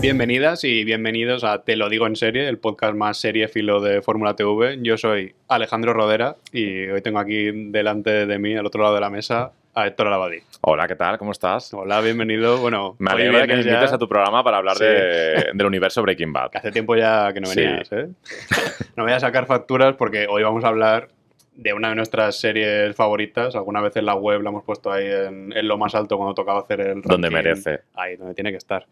Bienvenidas y bienvenidos a Te lo digo en serie, el podcast más serie filo de Fórmula TV. Yo soy Alejandro Rodera y hoy tengo aquí delante de mí, al otro lado de la mesa, a Héctor Alabadí. Hola, ¿qué tal? ¿Cómo estás? Hola, bienvenido. Bueno, Me alegra que me ya- invites a tu programa para hablar Sí. de- del universo Breaking Bad. que hace tiempo ya que no Sí. venías, ¿eh? No voy a sacar facturas porque hoy vamos a hablar de una de nuestras series favoritas. Alguna vez en la web la hemos puesto ahí en, en lo más alto cuando tocaba hacer el Donde ranking. merece. Ahí, donde tiene que estar.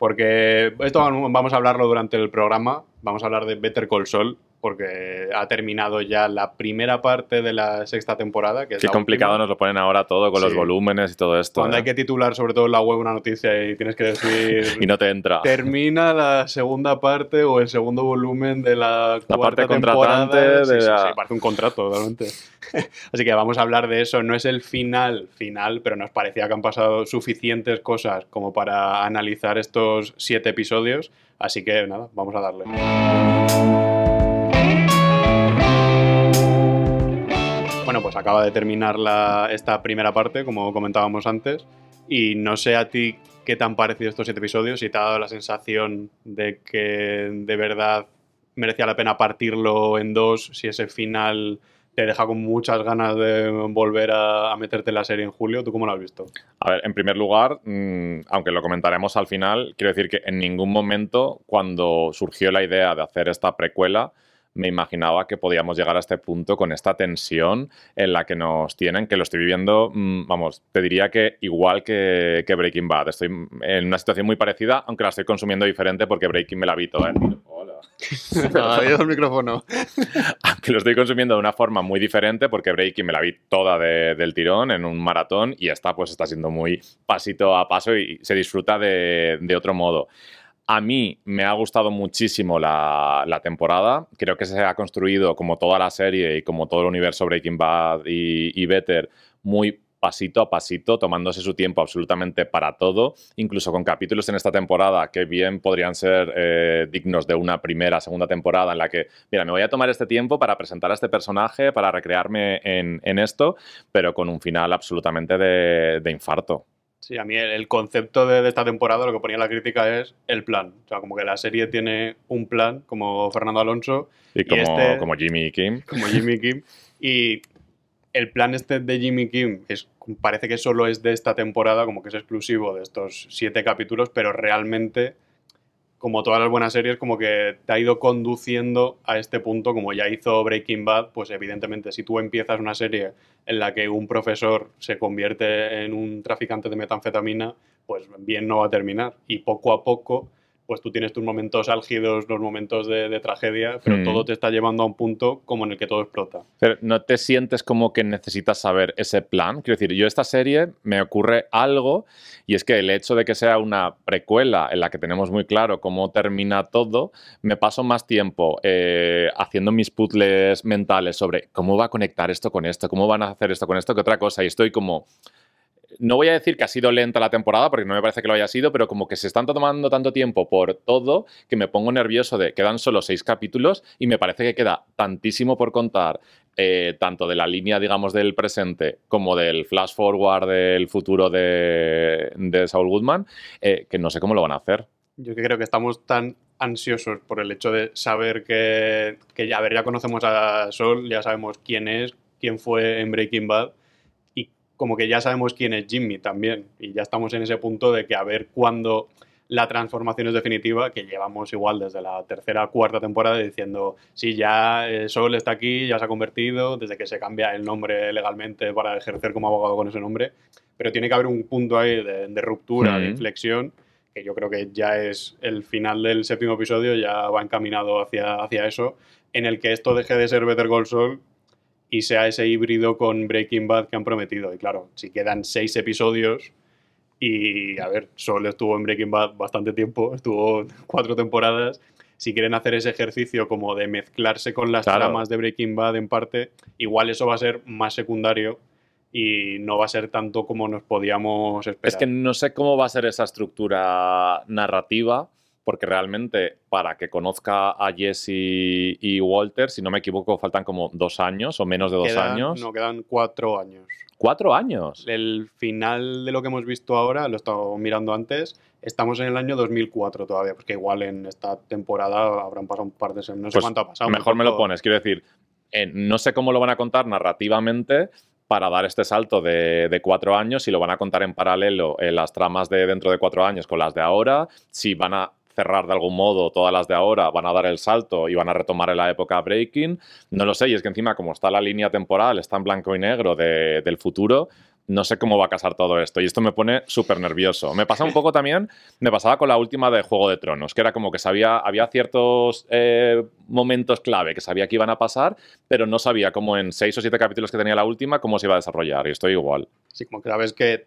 Porque esto vamos a hablarlo durante el programa. Vamos a hablar de Better Call Saul porque ha terminado ya la primera parte de la sexta temporada. Que es Qué complicado última. nos lo ponen ahora todo con los volúmenes y todo esto. Cuando ¿eh? hay que titular, sobre todo en la web, una noticia y tienes que decir... Y no te entra. Termina la segunda parte o el segundo volumen de la, La cuarta parte contratante. Sí, de sí, la- parece un contrato, totalmente. Así que vamos a hablar de eso. No es el final final, pero nos parecía que han pasado suficientes cosas como para analizar estos siete episodios. Así que nada, vamos a darle. Bueno, pues acaba de terminar la- esta primera parte, como comentábamos antes, y no sé a ti qué te han parecido estos siete episodios, si te ha dado la sensación de que de verdad merecía la pena partirlo en dos, si ese final te deja con muchas ganas de volver a, meterte en la serie en julio. ¿Tú cómo lo has visto? A ver, en primer lugar, mm, aunque lo comentaremos al final, quiero decir que en ningún momento, cuando surgió la idea de hacer esta precuela, me imaginaba que podíamos llegar a este punto con esta tensión en la que nos tienen, que lo estoy viviendo, mm, vamos, te diría que igual que, Breaking Bad. Estoy en una situación muy parecida, aunque la estoy consumiendo diferente porque Breaking me la vi toda. Hola. Adiós el micrófono. Aunque lo estoy consumiendo de una forma muy diferente porque Breaking me la vi toda de- del tirón en un maratón y esta pues está siendo muy pasito a paso y se disfruta de, de otro modo. A mí me ha gustado muchísimo la, la temporada. Creo que se ha construido como toda la serie y como todo el universo Breaking Bad y, y Better muy pasito a pasito, tomándose su tiempo absolutamente para todo, incluso con capítulos en esta temporada que bien podrían ser eh, dignos de una primera, segunda temporada en la que, mira, me voy a tomar este tiempo para presentar a este personaje, para recrearme en, en esto, pero con un final absolutamente de, de infarto. Sí, a mí el, concepto de, de esta temporada, lo que ponía la crítica es el plan. O sea, como que la serie tiene un plan, como Fernando Alonso, Y como, este- como Jimmy Kim. como Jimmy Kim. Y el plan este de Jimmy Kim es, parece que solo es de esta temporada, como que es exclusivo de estos siete capítulos, pero realmente, como todas las buenas series, como que te ha ido conduciendo a este punto, como ya hizo Breaking Bad, pues evidentemente si tú empiezas una serie en la que un profesor se convierte en un traficante de metanfetamina, pues bien no va a terminar. Y poco a poco, pues tú tienes tus momentos álgidos, los momentos de, de tragedia, pero Mm. todo te está llevando a un punto como en el que todo explota. Pero ¿no te sientes como que necesitas saber ese plan? Quiero decir, yo esta serie me ocurre algo y es que el hecho de que sea una precuela en la que tenemos muy claro cómo termina todo, me paso más tiempo eh, haciendo mis puzzles mentales sobre cómo va a conectar esto con esto, cómo van a hacer esto con esto que otra cosa y estoy como... No voy a decir que ha sido lenta la temporada, porque no me parece que lo haya sido, pero como que se están tomando tanto tiempo por todo que me pongo nervioso de quedan solo seis capítulos y me parece que queda tantísimo por contar, eh, tanto de la línea, digamos, del presente como del flash forward del futuro de, Saul Goodman, eh, que no sé cómo lo van a hacer. Yo que creo que estamos tan ansiosos por el hecho de saber que, que ya, ya conocemos a Sol, ya sabemos quién es, quién fue en Breaking Bad como que ya sabemos quién es Jimmy también y ya estamos en ese punto de que a ver cuándo la transformación es definitiva, que llevamos igual desde la tercera cuarta temporada diciendo, sí, ya eh, Sol está aquí, ya se ha convertido, desde que se cambia el nombre legalmente para ejercer como abogado con ese nombre, pero tiene que haber un punto ahí de, de ruptura, de inflexión, que yo creo que ya es el final del séptimo episodio, ya va encaminado hacia, hacia eso, en el que esto deje de ser Better Call Saul y sea ese híbrido con Breaking Bad que han prometido. Y claro, si quedan seis episodios y, a ver, Sol estuvo en Breaking Bad bastante tiempo, estuvo cuatro temporadas. Si quieren hacer ese ejercicio como de mezclarse con las Claro. tramas de Breaking Bad en parte, igual eso va a ser más secundario y no va a ser tanto como nos podíamos esperar. Es que no sé cómo va a ser esa estructura narrativa, porque realmente para que conozca a Jesse y Walter, si no me equivoco, faltan como dos años o menos de dos Quedan- años. No, quedan cuatro años. ¿Cuatro años? El final de lo que hemos visto ahora, lo he estado mirando antes, estamos en el año 2004 todavía, porque igual en esta temporada habrán pasado un par de semanas. No sé Pues cuánto ha pasado. Mejor me lo pones, quiero decir, eh, no sé cómo lo van a contar narrativamente para dar este salto de, de cuatro años, si lo van a contar en paralelo eh, las tramas de dentro de cuatro años con las de ahora, si van a cerrar de algún modo todas las de ahora, van a dar el salto y van a retomar en la época Breaking, no lo sé, y es que encima como está la línea temporal, está en blanco y negro de- del futuro, no sé cómo va a casar todo esto y esto me pone súper nervioso. Me pasa un poco también, me pasaba con la última de Juego de Tronos, que era como que sabía, había ciertos eh, momentos clave que sabía que iban a pasar, pero no sabía cómo en seis o siete capítulos que tenía la última, cómo se iba a desarrollar y estoy igual. Sí, como que sabes que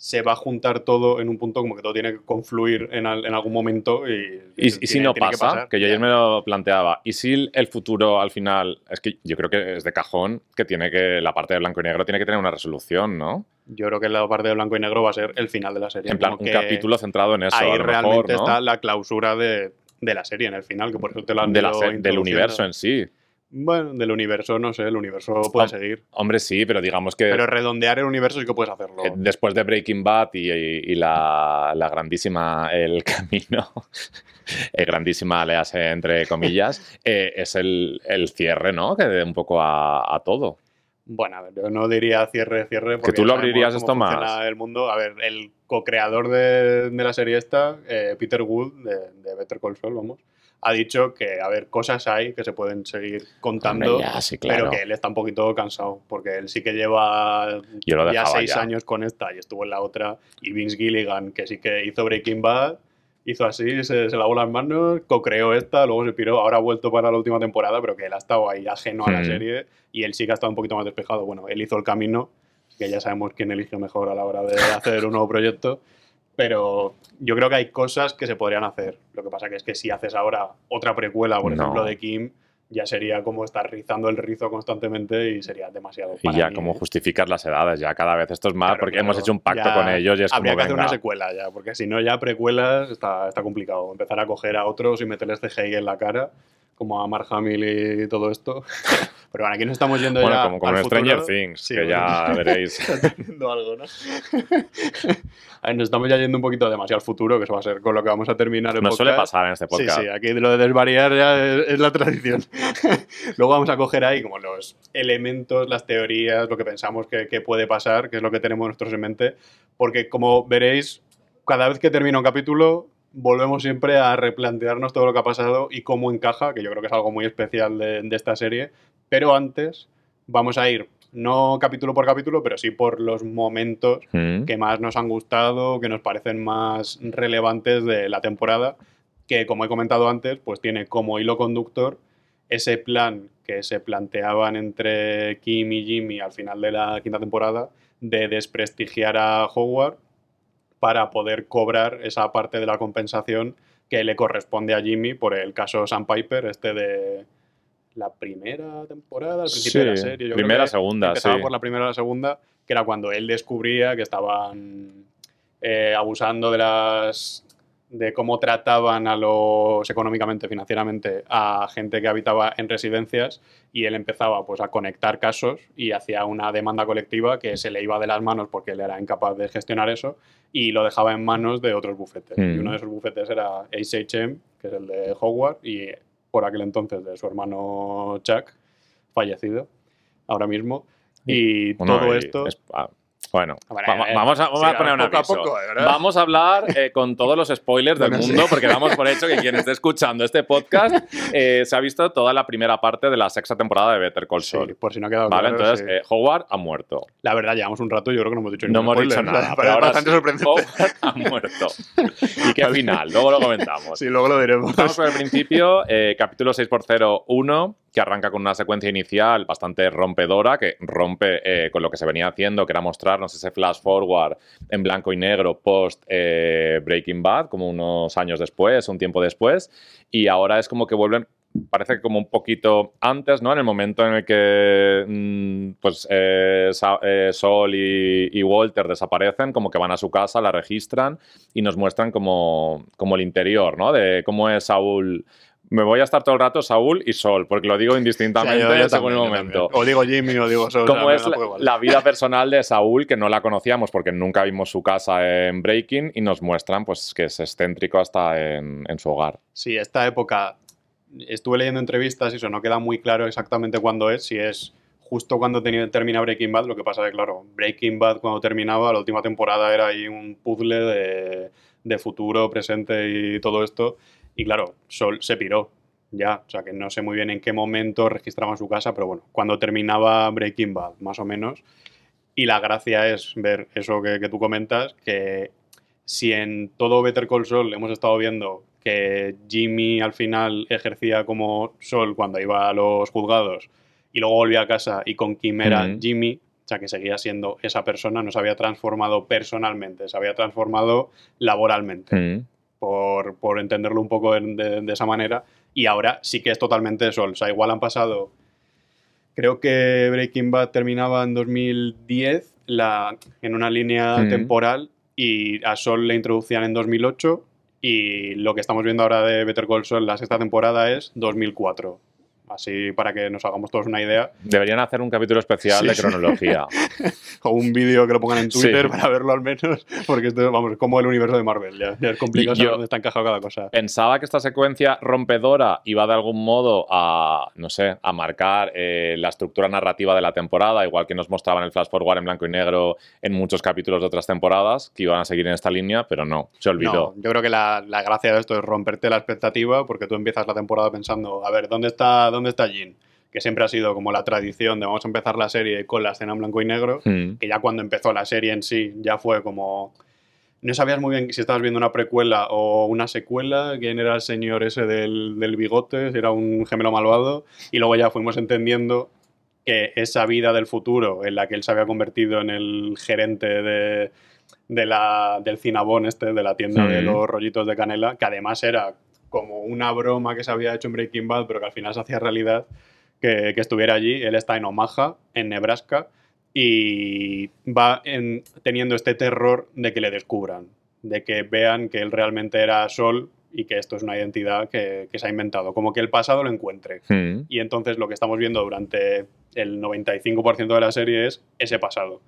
se va a juntar todo en un punto, como que todo tiene que confluir en, al- en algún momento. Y, Y, y si no que pasa, que, yo ayer me lo planteaba, y si el futuro al final, es que yo creo que es de cajón que tiene que, la parte de blanco y negro tiene que tener una resolución, ¿no? Yo creo que la parte de blanco y negro va a ser el final de la serie. En plan, un capítulo centrado en eso. Ahí a lo realmente mejor, ¿no? está la clausura de, de la serie en el final, que por eso te lo han De la del universo en sí. Bueno, del universo, no sé, el universo puede seguir. Hombre, sí, pero digamos que Pero redondear el universo sí que puedes hacerlo. después de Breaking Bad y, y- y la, la grandísima El Camino, eh, grandísima, léase entre comillas, eh, es el, el cierre, ¿no? Que dé un poco a, a todo. Bueno, a ver, yo no diría cierre, cierre. porque tú lo abrirías esto más. El mundo. A ver, el co-creador de, de la serie esta, eh, Peter Wood, de, de Better Call Saul, vamos, ha dicho que, a ver, cosas hay que se pueden seguir contando, Hombre, ya, sí, claro. pero que él está un poquito cansado, porque él sí que lleva Yo ya seis ya. años con esta y estuvo en la otra, y Vince Gilligan, que sí que hizo Breaking Bad, hizo así, se, se lavó las manos, co-creó esta, luego se piró, ahora ha vuelto para la última temporada, pero que él ha estado ahí ajeno a la Hmm. serie y él sí que ha estado un poquito más despejado. Bueno, él hizo el camino, que ya sabemos quién elige mejor a la hora de hacer un nuevo proyecto, pero yo creo que hay cosas que se podrían hacer. Lo que pasa que es que si haces ahora otra precuela, por No. ejemplo, de Kim, ya sería como estar rizando el rizo constantemente y sería demasiado. Y para ya mí. como justificas las edades, ya cada vez esto es más, Claro, porque claro. hemos hecho un pacto con ellos y es Habría como, que hacer una secuela ya, porque si no ya precuelas está, está complicado. Empezar a coger a otros y meterles CGI en la cara, como a Mark Hamill y todo esto. Pero bueno, aquí nos estamos yendo Bueno, ya como, como al Stranger. Things, Sí, que bueno. ya veréis. Algo, ¿no? A ver, nos estamos ya yendo un poquito demasiado al futuro, que eso va a ser con lo que vamos a terminar el No suele podcast. pasar en este podcast. Sí, sí, aquí lo de desvariar ya es, es la tradición. Luego vamos a coger ahí como los elementos, las teorías, lo que pensamos que, que puede pasar, que es lo que tenemos nosotros en mente, porque como veréis, cada vez que termina un capítulo, volvemos siempre a replantearnos todo lo que ha pasado y cómo encaja, que yo creo que es algo muy especial de, de esta serie, pero antes vamos a ir, no capítulo por capítulo, pero sí por los momentos Mm. que más nos han gustado, que nos parecen más relevantes de la temporada, que como he comentado antes, pues tiene como hilo conductor ese plan que se planteaban entre Kim y Jimmy al final de la quinta temporada de desprestigiar a Howard para poder cobrar esa parte de la compensación que le corresponde a Jimmy por el caso Sandpiper, este de la primera temporada, al principio de la serie. Yo creo primera, que segunda, empezaba sí. por la primera o la segunda, que era cuando él descubría que estaban eh, abusando de las de cómo trataban a los económicamente, financieramente, a gente que habitaba en residencias y él empezaba pues a conectar casos y hacía una demanda colectiva que se le iba de las manos porque él era incapaz de gestionar eso y lo dejaba en manos de otros bufetes. Mm. Y uno de esos bufetes era HHM, que es el de Howard, y por aquel entonces de su hermano Chuck, fallecido ahora mismo. Y Bueno, todo y esto... es- ah, bueno, va- eh, vamos a, vamos sí, a poner un poco a aviso. poco, vamos a hablar eh, con todos los spoilers del Bueno, sí. mundo, porque damos por hecho que quien esté escuchando este podcast eh, se ha visto toda la primera parte de la sexta temporada de Better Call Sí, Saul. por si no ha quedado Vale, claro, entonces sí. eh, Howard ha muerto. La verdad, llevamos un rato y yo creo que no hemos dicho No ningún hemos dicho spoiler, nada, o sea, pero ahora bastante sí, sorprendente. Howard ha muerto. ¿Y qué final? Luego lo comentamos. Sí, luego lo diremos. Vamos por el principio, eh, capítulo 6x01, que arranca con una secuencia inicial bastante rompedora, que rompe eh, con lo que se venía haciendo, que era mostrarnos ese flash forward en blanco y negro post eh, Breaking Bad, como unos años después, un tiempo después, y ahora es como que vuelven parece como un poquito antes, ¿no? En el momento en el que mm, pues eh, eh, Sol y, Walter desaparecen, como que van a su casa, la registran y nos muestran como, como el interior, ¿no? De cómo es Saúl me voy a estar todo el rato Saúl y Sol, porque lo digo indistintamente según el momento. O digo Jimmy o digo Sol. Como es la, vida personal de Saúl, que no la conocíamos porque nunca vimos su casa en Breaking y nos muestran pues, que es excéntrico hasta en, su hogar. Sí, esta época, estuve leyendo entrevistas y eso no queda muy claro exactamente cuándo es, si es justo cuando termina Breaking Bad, lo que pasa es que, claro, Breaking Bad cuando terminaba, la última temporada era ahí un puzzle de, de futuro, presente y todo esto y claro, Sol se piró ya, o sea que no sé muy bien en qué momento registraba su casa, pero bueno, cuando terminaba Breaking Bad, más o menos. Y la gracia es ver eso que, tú comentas, que si en todo Better Call Sol hemos estado viendo que Jimmy al final ejercía como Sol cuando iba a los juzgados y luego volvía a casa y con Kim era Jimmy, o sea que seguía siendo esa persona, no se había transformado personalmente, se había transformado laboralmente por, entenderlo un poco de, esa manera. Y ahora sí que es totalmente Sol. O sea, igual han pasado. Creo que Breaking Bad terminaba en 2010 la, en una línea temporal y a Sol le introducían en 2008 y lo que estamos viendo ahora de Better Call Saul la sexta temporada es 2004. Así para que nos hagamos todos una idea. Deberían hacer un capítulo especial de cronología. o un vídeo que lo pongan en Twitter para verlo al menos, porque esto vamos, como el universo de Marvel, ya, es complicado saber dónde está encajado cada cosa. Pensaba que esta secuencia rompedora iba de algún modo a, no sé, a marcar eh, la estructura narrativa de la temporada, igual que nos mostraban el Flash Forward en blanco y negro en muchos capítulos de otras temporadas, que iban a seguir en esta línea, pero no, se olvidó. yo creo que la, la gracia de esto es romperte la expectativa, porque tú empiezas la temporada pensando, a ver, ¿dónde está dónde está Jin? Que siempre ha sido como la tradición de vamos a empezar la serie con la escena en blanco y negro, mm. que ya cuando empezó la serie en sí ya fue como... No sabías muy bien si estabas viendo una precuela o una secuela, quién era el señor ese del, del bigote, si era un gemelo malvado, y luego ya fuimos entendiendo que esa vida del futuro en la que él se había convertido en el gerente de, de la, del Cinabón este, de la tienda de mm. los rollitos de canela, que además era como una broma que se había hecho en Breaking Bad, pero que al final se hacía realidad, que, estuviera allí. Él está en Omaha, en Nebraska, y va teniendo este terror de que le descubran, de que vean que él realmente era Sol y que esto es una identidad que, se ha inventado, como que el pasado lo encuentre. Hmm. Y entonces lo que estamos viendo durante el 95% de la serie es ese pasado.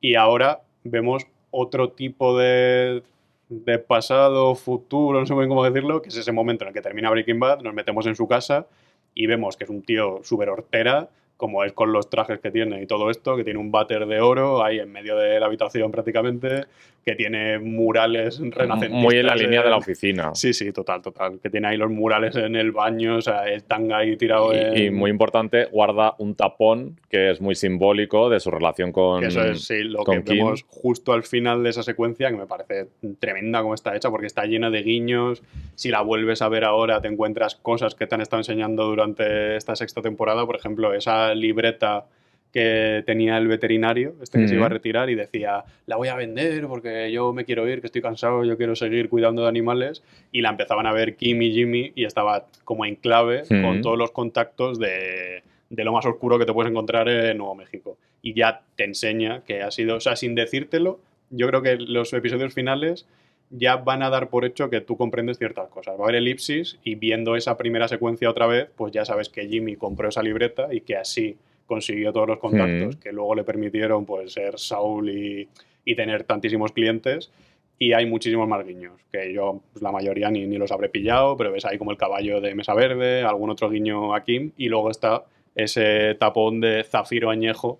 Y ahora vemos otro tipo de de pasado, futuro, no sé muy bien cómo decirlo, que es ese momento en el que termina Breaking Bad, nos metemos en su casa y vemos que es un tío súper hortera, como es con los trajes que tiene y todo esto, que tiene un váter de oro ahí en medio de la habitación prácticamente, que tiene murales renacentistas. Muy en la línea de la oficina. Sí, sí, total, total. Que tiene ahí los murales en el baño, o sea, el tanga ahí tirado y, y muy importante, guarda un tapón que es muy simbólico de su relación con Eso es, sí, lo que vemos justo al final de esa secuencia, que me parece tremenda como está hecha, porque está llena de guiños. Si la vuelves a ver ahora, te encuentras cosas que te han estado enseñando durante esta sexta temporada. Por ejemplo, esa libreta que tenía el veterinario, este que se iba a retirar y decía, la voy a vender porque yo me quiero ir, que estoy cansado, yo quiero seguir cuidando de animales. Y la empezaban a ver Kim y Jimmy y estaba como en clave con todos los contactos de, de, lo más oscuro que te puedes encontrar en Nuevo México. Y ya te enseña que ha sido, o sea, sin decírtelo, yo creo que los episodios finales ya van a dar por hecho que tú comprendes ciertas cosas. Va a haber elipsis y viendo esa primera secuencia otra vez, pues ya sabes que Jimmy compró esa libreta y que así consiguió todos los contactos que luego le permitieron pues ser Saul y, tener tantísimos clientes. Y hay muchísimos más guiños, que yo pues, la mayoría ni, ni los habré pillado, pero ves ahí como el caballo de Mesa Verde, algún otro guiño a Kim, y luego está ese tapón de zafiro añejo,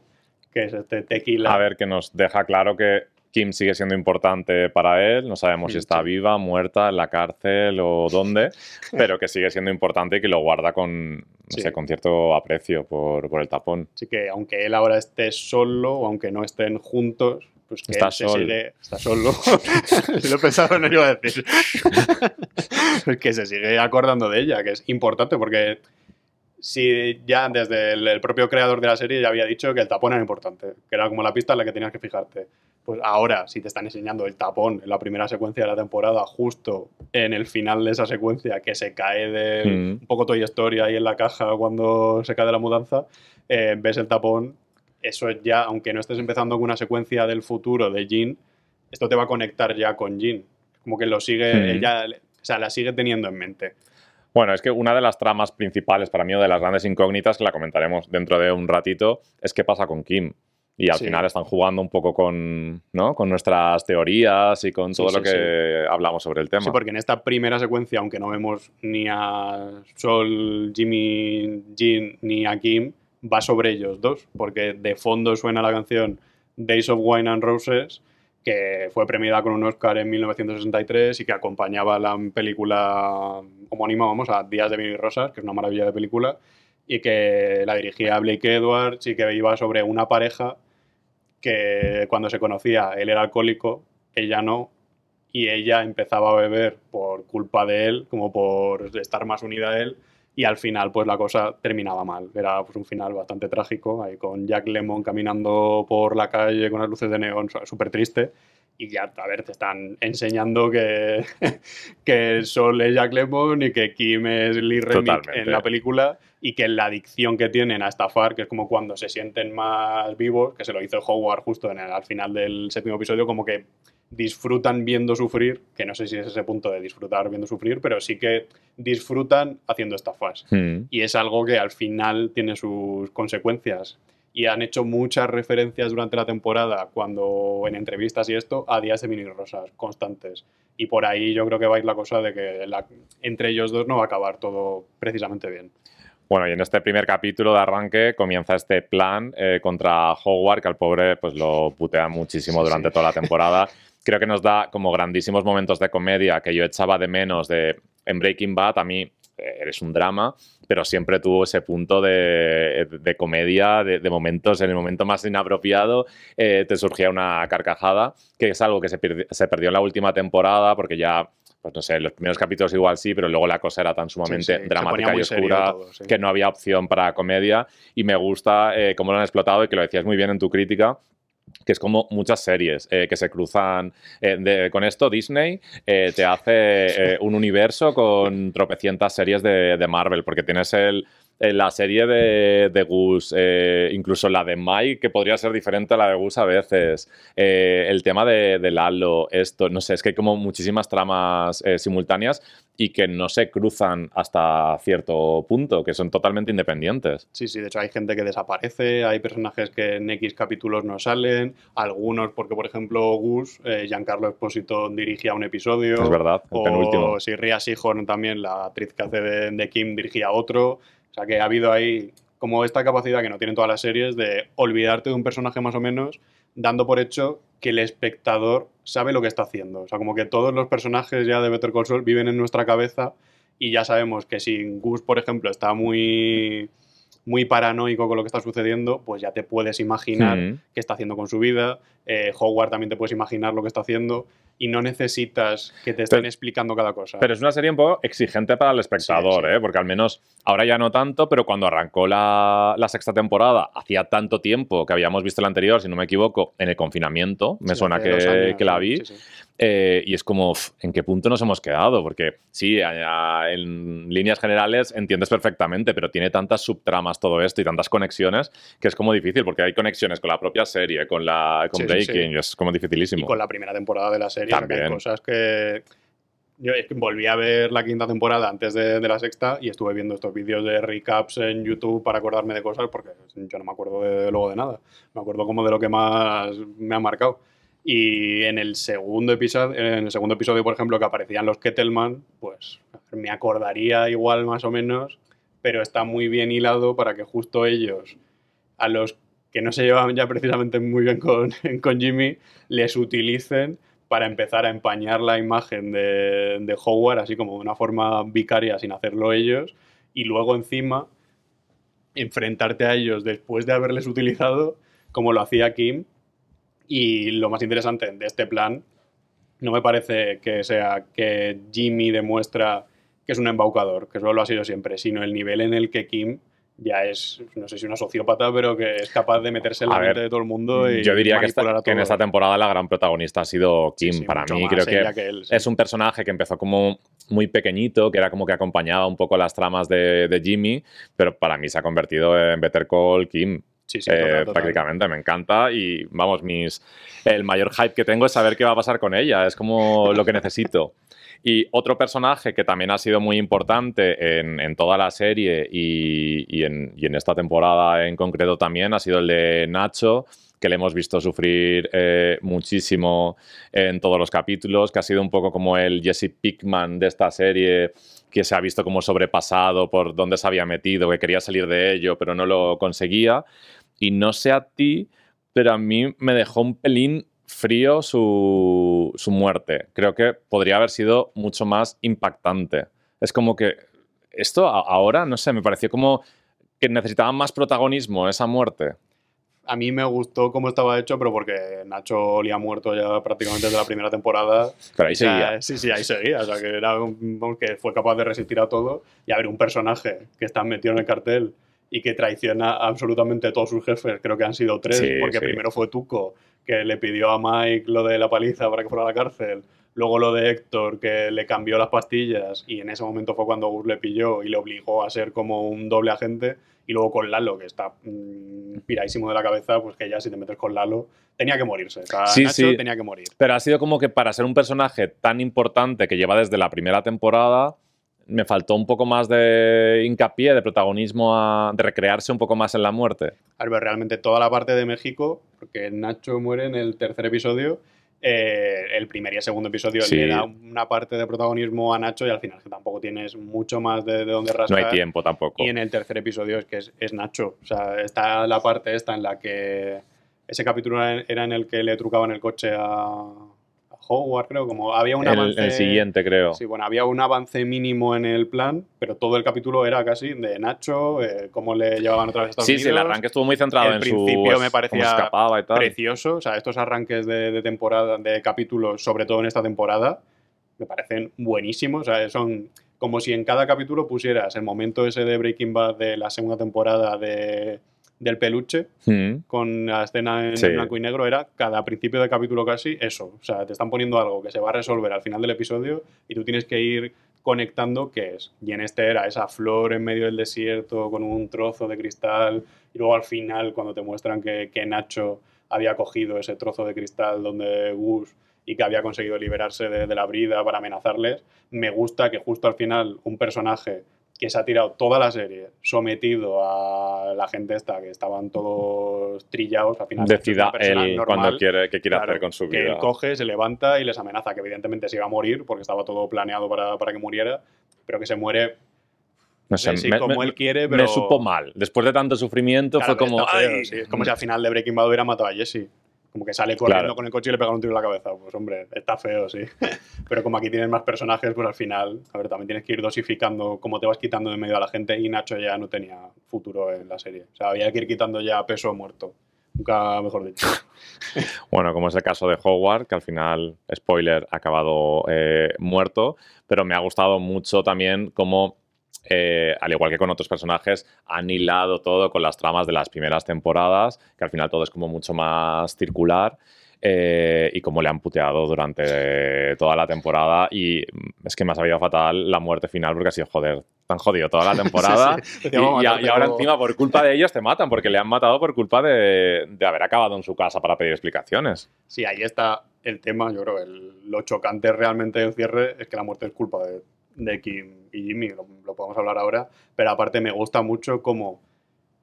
que es este tequila. A ver, que nos deja claro que Kim sigue siendo importante para él, no sabemos si está viva, muerta, en la cárcel o dónde, pero que sigue siendo importante y que lo guarda con, con cierto aprecio por, el tapón. Así que aunque él ahora esté solo o aunque no estén juntos, pues que está, solo. está solo. si lo pensaba no iba a decir. pues que se sigue acordando de ella, que es importante porque si ya desde el, el propio creador de la serie ya había dicho que el tapón era importante, que era como la pista en la que tenías que fijarte. Pues ahora, si te están enseñando el tapón en la primera secuencia de la temporada, justo en el final de esa secuencia, que se cae de Mm. un poco Toy Story ahí en la caja cuando se cae de la mudanza, eh, ves el tapón, eso es ya, aunque no estés empezando con una secuencia del futuro de Jean, esto te va a conectar ya con Jean. Como que lo sigue, Mm. ella, o sea, la sigue teniendo en mente. Bueno, es que una de las tramas principales para mí, o de las grandes incógnitas, que la comentaremos dentro de un ratito, es qué pasa con Kim. Y al Sí. final están jugando un poco con, ¿no? con nuestras teorías y con todo sí, lo que hablamos sobre el tema. Sí, porque en esta primera secuencia, aunque no vemos ni a Sol, Jimmy, Jean ni a Kim, va sobre ellos dos, porque de fondo suena la canción Days of Wine and Roses, que fue premiada con un Oscar en 1963 y que acompañaba la película homónima, vamos, a Días de Vino y Rosas, que es una maravilla de película, y que la dirigía Blake Edwards y que iba sobre una pareja que cuando se conocía él era alcohólico, ella no, y ella empezaba a beber por culpa de él, como por estar más unida a él, y al final pues la cosa terminaba mal. Era pues, un final bastante trágico, ahí con Jack Lemmon caminando por la calle con las luces de neón, súper triste, y ya, a ver, te están enseñando que, que Sol es Jack Lemmon y que Kim es Lee Remick en la película y que la adicción que tienen a estafar, que es como cuando se sienten más vivos, que se lo hizo Howard justo en el- al final del séptimo episodio, como que disfrutan viendo sufrir, que no sé si es ese punto de disfrutar viendo sufrir, pero sí que disfrutan haciendo estafas. Mm. Y es algo que al final tiene sus consecuencias. Y han hecho muchas referencias durante la temporada, cuando en entrevistas y esto, a días de mini rosas constantes. Y por ahí yo creo que va a ir la cosa de que la- entre ellos dos no va a acabar todo precisamente bien. Bueno, y en este primer capítulo de arranque comienza este plan eh, contra Howard, que al pobre pues lo putea muchísimo Sí, durante sí. toda la temporada. Creo que nos da como grandísimos momentos de comedia que yo echaba de menos de en Breaking Bad. A mí eh, eres un drama, pero siempre tuvo ese punto de, de comedia, de, de momentos, en el momento más inapropiado, eh, te surgía una carcajada, que es algo que se, perdi- se perdió en la última temporada, porque ya, pues no sé, los primeros capítulos igual sí, pero luego la cosa era tan sumamente Sí, sí, dramática y oscura todo, sí. que no había opción para comedia. Y me gusta eh, cómo lo han explotado y que lo decías muy bien en tu crítica que es como muchas series eh, que se cruzan eh, de- con esto. Disney eh, te hace un universo con tropecientas series de, de Marvel, porque tienes el, la serie de, de Gus, eh, incluso la de Mike, que podría ser diferente a la de Gus a veces. Eh, el tema de, de Lalo, esto, no sé, es que hay como muchísimas tramas eh, simultáneas y que no se cruzan hasta cierto punto, que son totalmente independientes. Sí, sí, de hecho hay gente que desaparece, hay personajes que en X capítulos no salen, algunos porque, por ejemplo, Gus, eh, Giancarlo Esposito dirigía un episodio. Es verdad, el penúltimo. O si Ria Sihorn también, la actriz que hace de, de Kim, dirigía otro. O sea que ha habido ahí como esta capacidad que no tienen todas las series de olvidarte de un personaje más o menos, dando por hecho que el espectador sabe lo que está haciendo. O sea, como que todos los personajes ya de Better Call Saul viven en nuestra cabeza y ya sabemos que si Gus, por ejemplo, está muy muy paranoico con lo que está sucediendo, pues ya te puedes imaginar qué está haciendo con su vida. Eh, Howard también te puedes imaginar lo que está haciendo y no necesitas que te estén Pero- explicando cada cosa. Pero es una serie un poco exigente para el espectador, Sí, sí. ¿eh? porque al menos ahora ya no tanto, pero cuando arrancó la, la sexta temporada, hacía tanto tiempo que habíamos visto la anterior, si no me equivoco, en el confinamiento, me Sí, suena que, años, que la vi, sí, sí. Eh, y es como, ¿en qué punto nos hemos quedado? Porque sí, a- a- en líneas generales entiendes perfectamente, pero tiene tantas subtramas todo esto y tantas conexiones que es como difícil, porque hay conexiones con la propia serie, con, la, con Sí, sí, sí. Breaking, y es como dificilísimo. Y con la primera temporada de la serie, que hay También. cosas que. Yo volví a ver la quinta temporada antes de, de la sexta y estuve viendo estos vídeos de recaps en YouTube para acordarme de cosas porque yo no me acuerdo de, luego de nada. Me acuerdo como de lo que más me ha marcado. Y en el segundo episodio, por ejemplo, que aparecían los Kettleman, pues me acordaría igual más o menos, pero está muy bien hilado para que justo ellos, a los que no se llevan ya precisamente muy bien con, con Jimmy, les utilicen para empezar a empañar la imagen de, de Howard, así como de una forma vicaria sin hacerlo ellos, y luego encima enfrentarte a ellos después de haberles utilizado, como lo hacía Kim. Y lo más interesante de este plan, no me parece que sea que Jimmy demuestra que es un embaucador, que eso lo ha sido siempre, sino el nivel en el que Kim ya es, no sé si una sociópata, pero que es capaz de meterse en A la ver, mente de todo el mundo y Yo diría que, esta- que en esta temporada la gran protagonista ha sido Kim. sí, Para mí creo que él, sí. es un personaje que empezó como muy pequeñito, que era como que acompañaba un poco las tramas de, de Jimmy, pero para mí se ha convertido en Better Call Kim. Sí, sí, eh, total, total. prácticamente, me encanta y vamos, mis, el mayor hype que tengo es saber qué va a pasar con ella, es como lo que necesito. Y otro personaje que también ha sido muy importante en, en toda la serie y, y en, y en esta temporada en concreto también ha sido el de Nacho, que le hemos visto sufrir eh, muchísimo en todos los capítulos, que ha sido un poco como el Jesse Pickman de esta serie, que se ha visto como sobrepasado por dónde se había metido, que quería salir de ello, pero no lo conseguía. Y no sé a ti, pero a mí me dejó un pelín frío su, su muerte. Creo que podría haber sido mucho más impactante. Es como que esto a- ahora, no sé, me pareció como que necesitaba más protagonismo esa muerte. A mí me gustó cómo estaba hecho, pero porque Nacho olía muerto ya prácticamente desde la primera temporada. Pero ahí seguía. Sí, sí, ahí seguía. O sea, que, era un- que fue capaz de resistir a todo. Y a ver, un personaje que está metido en el cartel y que traiciona absolutamente a todos sus jefes, creo que han sido tres, Sí, porque sí. primero fue Tuco, que le pidió a Mike lo de la paliza para que fuera a la cárcel. Luego lo de Héctor, que le cambió las pastillas y en ese momento fue cuando Gus le pilló y le obligó a ser como un doble agente. Y luego con Lalo, que está mm, piradísimo de la cabeza, pues que ya si te metes con Lalo, tenía que morirse. O sea, Sí, Nacho sí. tenía que morir. Pero ha sido como que para ser un personaje tan importante que lleva desde la primera temporada, me faltó un poco más de hincapié, de protagonismo, a- de recrearse un poco más en la muerte. A ver, realmente toda la parte de México, porque Nacho muere en el tercer episodio, eh, el primer y el segundo episodio Sí. le da una parte de protagonismo a Nacho y al final que tampoco tienes mucho más de, de dónde No rascar. hay tiempo tampoco. Y en el tercer episodio es que es, es Nacho. O sea, está la parte esta en la que ese capítulo era en el que le trucaban el coche a Howard, creo. Como había un El, avance. el siguiente, creo. Sí, bueno, había un avance mínimo en el plan, pero todo el capítulo era casi de Nacho, eh, cómo le llevaban otra vez a Estados Sí, Unidos. sí, el arranque estuvo muy centrado El en su. principio me parecía escapaba y tal. precioso. O sea, estos arranques de, de temporada, de capítulos, sobre todo en esta temporada, me parecen buenísimos. O sea, son como si en cada capítulo pusieras el momento ese de Breaking Bad de la segunda temporada de, del peluche Mm. con la escena en Sí. blanco y negro era cada principio de capítulo casi eso. O sea, te están poniendo algo que se va a resolver al final del episodio y tú tienes que ir conectando qué es. Y en este era esa flor en medio del desierto con un trozo de cristal y luego al final cuando te muestran que, que Nacho había cogido ese trozo de cristal donde Gus y que había conseguido liberarse de, de la brida para amenazarles, me gusta que justo al final un personaje que se ha tirado toda la serie sometido a la gente esta, que estaban todos trillados, al final Decida él normal, cuando quiere, qué quiere claro, hacer con su que vida. él coge, se levanta y les amenaza, que evidentemente se iba a morir porque estaba todo planeado para, para que muriera, pero que se muere No sé, sí, me, como él quiere, pero... me supo mal. Después de tanto sufrimiento Claro, fue como. está feo, "Ay". sí, Es como si al final de Breaking Bad hubiera matado a Jesse. Como que sale corriendo Claro. con el coche y le pegan un tiro en la cabeza. Pues hombre, está feo, sí. Pero como aquí tienes más personajes, pues al final, a ver, también tienes que ir dosificando cómo te vas quitando de medio a la gente y Nacho ya no tenía futuro en la serie. O sea, había que ir quitando ya peso muerto. Nunca mejor dicho. Bueno, como es el caso de Howard, que al final, spoiler, ha acabado eh, muerto, pero me ha gustado mucho también cómo, eh, al igual que con otros personajes, han hilado todo con las tramas de las primeras temporadas, que al final todo es como mucho más circular. eh, y cómo le han puteado durante toda la temporada y es que me ha sabido fatal la muerte final porque ha sido joder, tan jodido toda la temporada Sí, sí. y, Te a- ahora como- encima por culpa de ellos te matan porque le han matado por culpa de, de haber acabado en su casa para pedir explicaciones. Sí, ahí está el tema, yo creo, el- lo chocante realmente del cierre es que la muerte es culpa de, de Kim y Jimmy, lo, lo podemos hablar ahora, pero aparte me gusta mucho cómo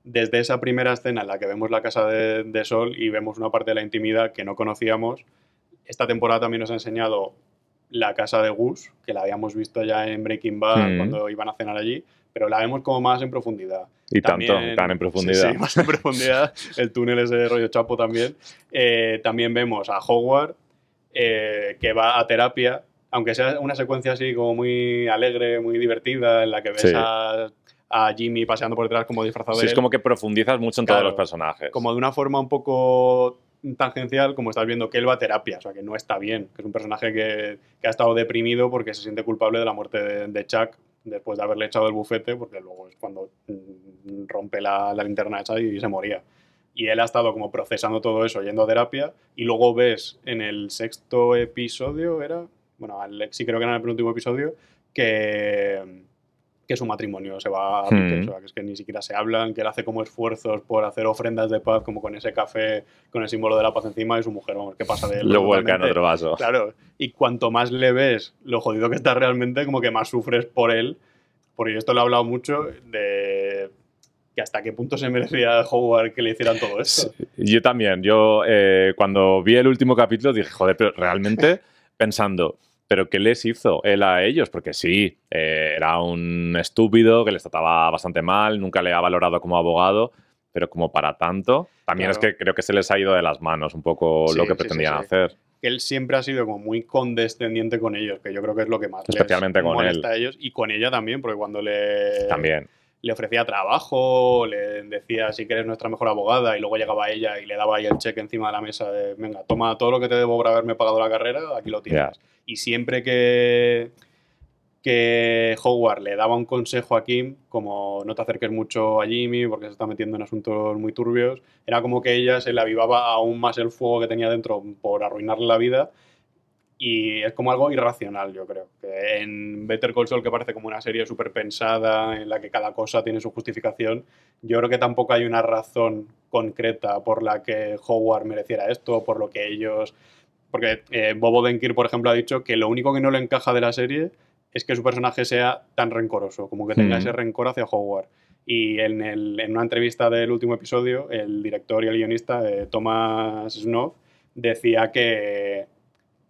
desde esa primera escena en la que vemos la casa de, de Sol y vemos una parte de la intimidad que no conocíamos, esta temporada también nos ha enseñado la casa de Gus, que la habíamos visto ya en Breaking Bad Mm. cuando iban a cenar allí, pero la vemos como más en profundidad. Y tanto, tan en profundidad. Sí, sí, más en profundidad. El túnel ese de rollo chapo también. Eh, también vemos a Howard, eh, que va a terapia, aunque sea una secuencia así como muy alegre, muy divertida, en la que ves Sí. a, a Jimmy paseando por detrás como disfrazado Sí, de es él, como que profundizas mucho en Claro, todos los personajes. como de una forma un poco tangencial, como estás viendo que él va a terapia, o sea, que no está bien, que es un personaje que, que ha estado deprimido porque se siente culpable de la muerte de, de Chuck, después de haberle echado el bufete, porque luego es cuando mm, rompe la, la linterna esa y se moría. Y él ha estado como procesando todo eso, yendo a terapia, y luego ves en el sexto episodio, era, bueno, al- sí creo que era en el penúltimo episodio, que, que su matrimonio se va a pique, Hmm. o sea, que es que ni siquiera se hablan, que él hace como esfuerzos por hacer ofrendas de paz, como con ese café, con el símbolo de la paz encima, y su mujer, vamos, ¿qué pasa de él? Lo vuelca en otro vaso. Claro, y cuanto más le ves lo jodido que está realmente, como que más sufres por él. Porque esto lo he hablado mucho de que hasta qué punto se merecía Howard que le hicieran todo esto. Sí, Yo también. Yo eh, cuando vi el último capítulo dije, joder, pero realmente pensando, ¿pero qué les hizo él a ellos? Porque sí, eh, era un estúpido que les trataba bastante mal, nunca le ha valorado como abogado, pero como para tanto, también es que creo que se les ha ido de las manos un poco Sí, lo que sí, pretendían sí. hacer. Él siempre ha sido como muy condescendiente con ellos, que yo creo que es lo que más les Especialmente con molesta a ellos. Y con ella también, porque cuando le, También. Le ofrecía trabajo, le decía si que eres nuestra mejor abogada, y luego llegaba ella y le daba ahí el cheque encima de la mesa de, venga, toma todo lo que te debo por haberme pagado la carrera, aquí lo tienes. Y siempre que, que Howard le daba un consejo a Kim, como no te acerques mucho a Jimmy porque se está metiendo en asuntos muy turbios, era como que ella se le avivaba aún más el fuego que tenía dentro por arruinarle la vida. Y es como algo irracional, yo creo. Que en Better Call Saul, que parece como una serie súper pensada, en la que cada cosa tiene su justificación, yo creo que tampoco hay una razón concreta por la que Howard mereciera esto, por lo que ellos... Porque eh, Bobo Denkir, por ejemplo, ha dicho que lo único que no le encaja de la serie es que su personaje sea tan rencoroso, como que tenga Hmm. ese rencor hacia Howard. Y en, el- en una entrevista del último episodio, el director y el guionista, eh, Thomas Snow, decía que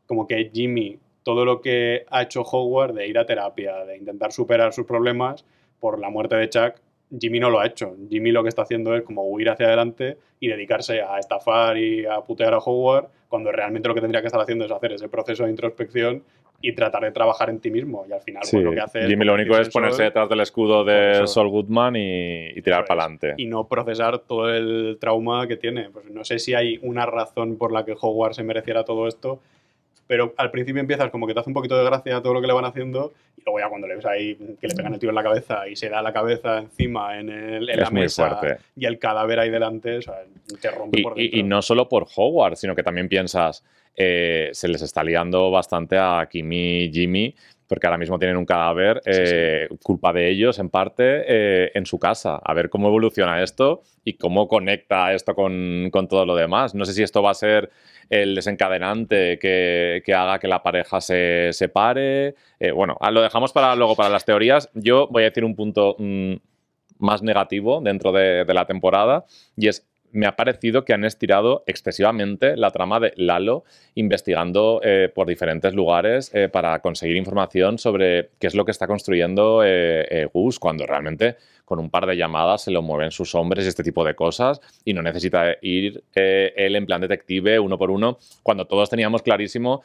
como que Jimmy, todo lo que ha hecho Howard de ir a terapia, de intentar superar sus problemas por la muerte de Chuck, Jimmy no lo ha hecho. Jimmy lo que está haciendo es como huir hacia adelante y dedicarse a estafar y a putear a Howard, cuando realmente lo que tendría que estar haciendo es hacer ese proceso de introspección y tratar de trabajar en ti mismo. Y al final, Sí. pues, lo que hace es Jimmy lo único es ponerse Sol detrás del escudo de. Sol Goodman y, y tirar para adelante. y no procesar todo el trauma que tiene. Pues no sé si hay una razón por la que Howard se mereciera todo esto, pero al principio empiezas como que te hace un poquito de gracia todo lo que le van haciendo y luego ya cuando le ves ahí que le pegan el tiro en la cabeza y se da la cabeza encima en, el- en la mesa fuerte. y el cadáver ahí delante, o sea, te rompe Y, por dentro. y no solo por Howard, sino que también piensas, eh, se les está liando bastante a Kimi y Jimmy, porque ahora mismo tienen un cadáver, Sí, sí. eh, culpa de ellos en parte, eh, en su casa. A ver cómo evoluciona esto y cómo conecta esto con, con todo lo demás. No sé si esto va a ser el desencadenante que, que haga que la pareja se separe. Eh, bueno, ah, lo dejamos para luego para las teorías. Yo voy a decir un punto mm, más negativo dentro de, de la temporada y es me ha parecido que han estirado excesivamente la trama de Lalo investigando eh, por diferentes lugares eh, para conseguir información sobre qué es lo que está construyendo eh, Gus, cuando realmente con un par de llamadas se lo mueven sus hombres y este tipo de cosas y no necesita ir él en plan detective uno por uno, cuando todos teníamos clarísimo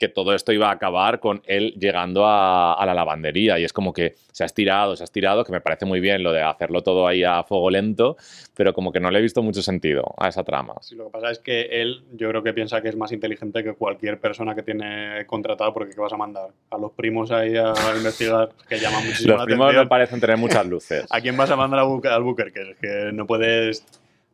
que todo esto iba a acabar con él llegando a, a la lavandería. Y es como que se ha estirado, se ha estirado, que me parece muy bien lo de hacerlo todo ahí a fuego lento, pero como que no le he visto mucho sentido a esa trama. Sí, lo que pasa es que él, yo creo que piensa que es más inteligente que cualquier persona que tiene contratado, porque ¿qué vas a mandar? A los primos ahí a investigar, que llama muchísimo Los la primos atención. no parecen tener muchas luces. ¿A quién vas a mandar al Booker? Que, que no puedes.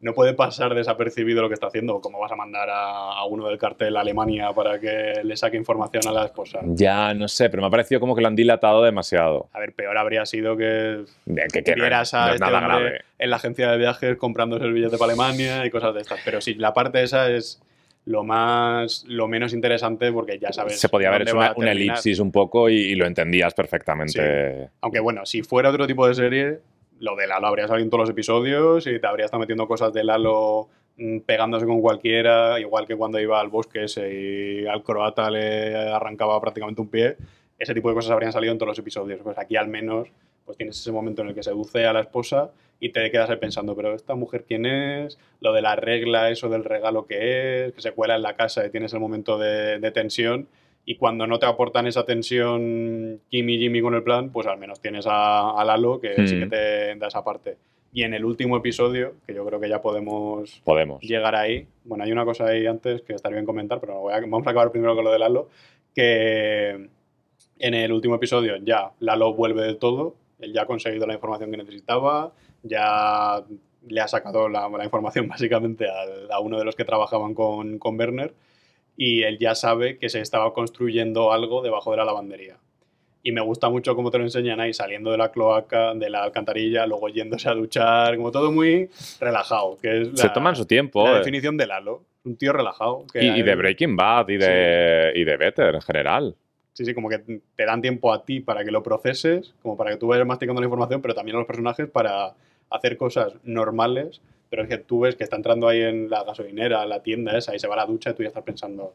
No puede pasar desapercibido lo que está haciendo. ¿Cómo vas a mandar a, uno del cartel a Alemania para que le saque información a la esposa? Ya, no sé, pero me ha parecido como que lo han dilatado demasiado. A ver, peor habría sido que que, que no, vieras no a es este nada grave. en la agencia de viajes comprándose el billete para Alemania y cosas de estas. Pero sí, la parte esa es lo más lo menos interesante porque ya sabes. Se podía haber hecho una, elipsis un poco y, y lo entendías perfectamente. Aunque bueno, si fuera otro tipo de serie, lo de Lalo habría salido en todos los episodios y te habría estado metiendo cosas de Lalo mm, pegándose con cualquiera, igual que cuando iba al bosque ese y al croata le arrancaba prácticamente un pie. Ese tipo de cosas habrían salido en todos los episodios. Pues aquí al menos pues tienes ese momento en el que seduce a la esposa y te quedas pensando, pero esta mujer quién es, lo de la regla, eso del regalo que es, que se cuela en la casa y tienes el momento de, de tensión y cuando no te aportan esa tensión Kim y Jimmy con el plan, pues al menos tienes a, a Lalo que sí que Mm. te da esa parte. Y en el último episodio, que yo creo que ya podemos Podemos. llegar ahí, bueno, hay una cosa ahí antes que estaría bien comentar, pero voy a- vamos a acabar primero con lo de Lalo, que En el último episodio ya Lalo vuelve de todo, él ya ha conseguido la información que necesitaba, ya le ha sacado la, la información básicamente al- a, uno de los que trabajaban con, con Werner y él ya sabe que se estaba construyendo algo debajo de la lavandería. Y me gusta mucho cómo te lo enseñan ahí, saliendo de la cloaca, de la alcantarilla, luego yéndose a duchar, como todo muy relajado. Que es Se la- toman su tiempo. la eh. definición de Lalo. Un tío relajado. que Y, y de Breaking Bad y de, y de Better en general. Sí, sí, como que te dan tiempo a ti para que lo proceses, como para que tú vayas masticando la información, pero también a los personajes para hacer cosas normales, pero es que tú ves que está entrando ahí en la gasolinera, en la tienda esa, y se va a la ducha y tú ya estás pensando,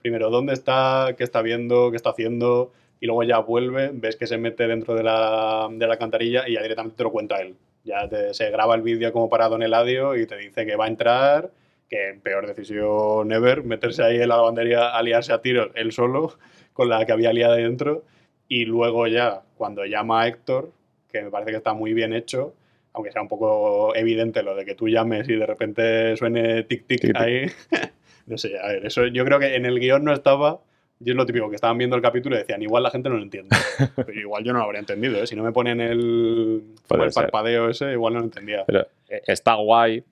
primero, ¿dónde está? ¿Qué está viendo? ¿Qué está haciendo? Y luego ya vuelve, ves que se mete dentro de la, de la alcantarilla y ya directamente te lo cuenta él. Ya te- se graba el vídeo como para Don Eladio y te dice que va a entrar, que peor decisión ever, meterse ahí en la lavandería a liarse a tiros él solo, con la que había liado dentro. Y luego ya, cuando llama a Héctor, que me parece que está muy bien hecho, aunque sea un poco evidente lo de que tú llames y de repente suene tic-tic ahí. no sé, a ver, eso yo creo que en el guion no estaba. Y es lo típico, que estaban viendo el capítulo y decían, igual la gente no lo entiende. Pero igual yo no lo habría entendido, ¿eh? Si no me ponen el, el parpadeo ese, igual no lo entendía. Pero eh, está guay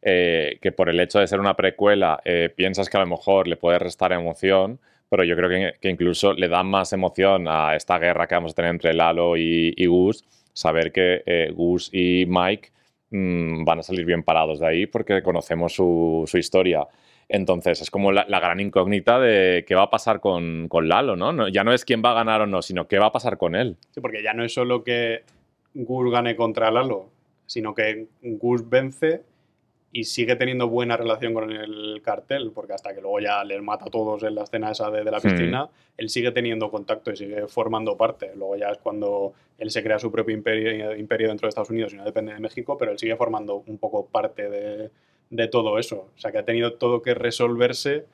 eh, que por el hecho de ser una precuela eh, piensas que a lo mejor le puede restar emoción, pero yo creo que, que incluso le da más emoción a esta guerra que vamos a tener entre Lalo y, y Gus, saber que eh, Gus y Mike mm, van a salir bien parados de ahí porque conocemos su, su historia. Entonces es como la, gran incógnita de qué va a pasar con, con Lalo, ¿no? ¿no? Ya no es quién va a ganar o no, sino qué va a pasar con él. Sí, porque ya no es solo que Gus gane contra Lalo, sino que Gus vence y sigue teniendo buena relación con el cartel, porque hasta que luego ya les mata a todos en la escena esa de, de la piscina, él sigue teniendo contacto y sigue formando parte. Luego ya es cuando él se crea su propio imperio, imperio dentro de Estados Unidos y no depende de México, pero él sigue formando un poco parte de, de todo eso. O sea que ha tenido todo que resolverse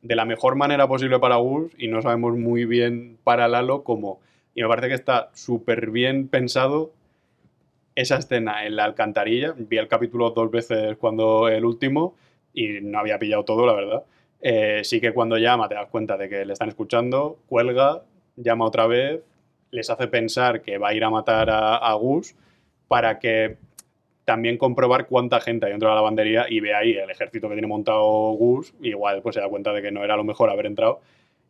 de la mejor manera posible para Gus y no sabemos muy bien para Lalo cómo. Y me parece que está súper bien pensado esa escena en la alcantarilla. Vi el capítulo dos veces cuando el último y no había pillado todo, la verdad. Eh, sí que cuando llama te das cuenta de que le están escuchando, cuelga, llama otra vez, les hace pensar que va a ir a matar a, Gus para que también comprobar cuánta gente hay dentro de la lavandería y ve ahí el ejército que tiene montado Gus, igual pues se da cuenta de que no era lo mejor haber entrado.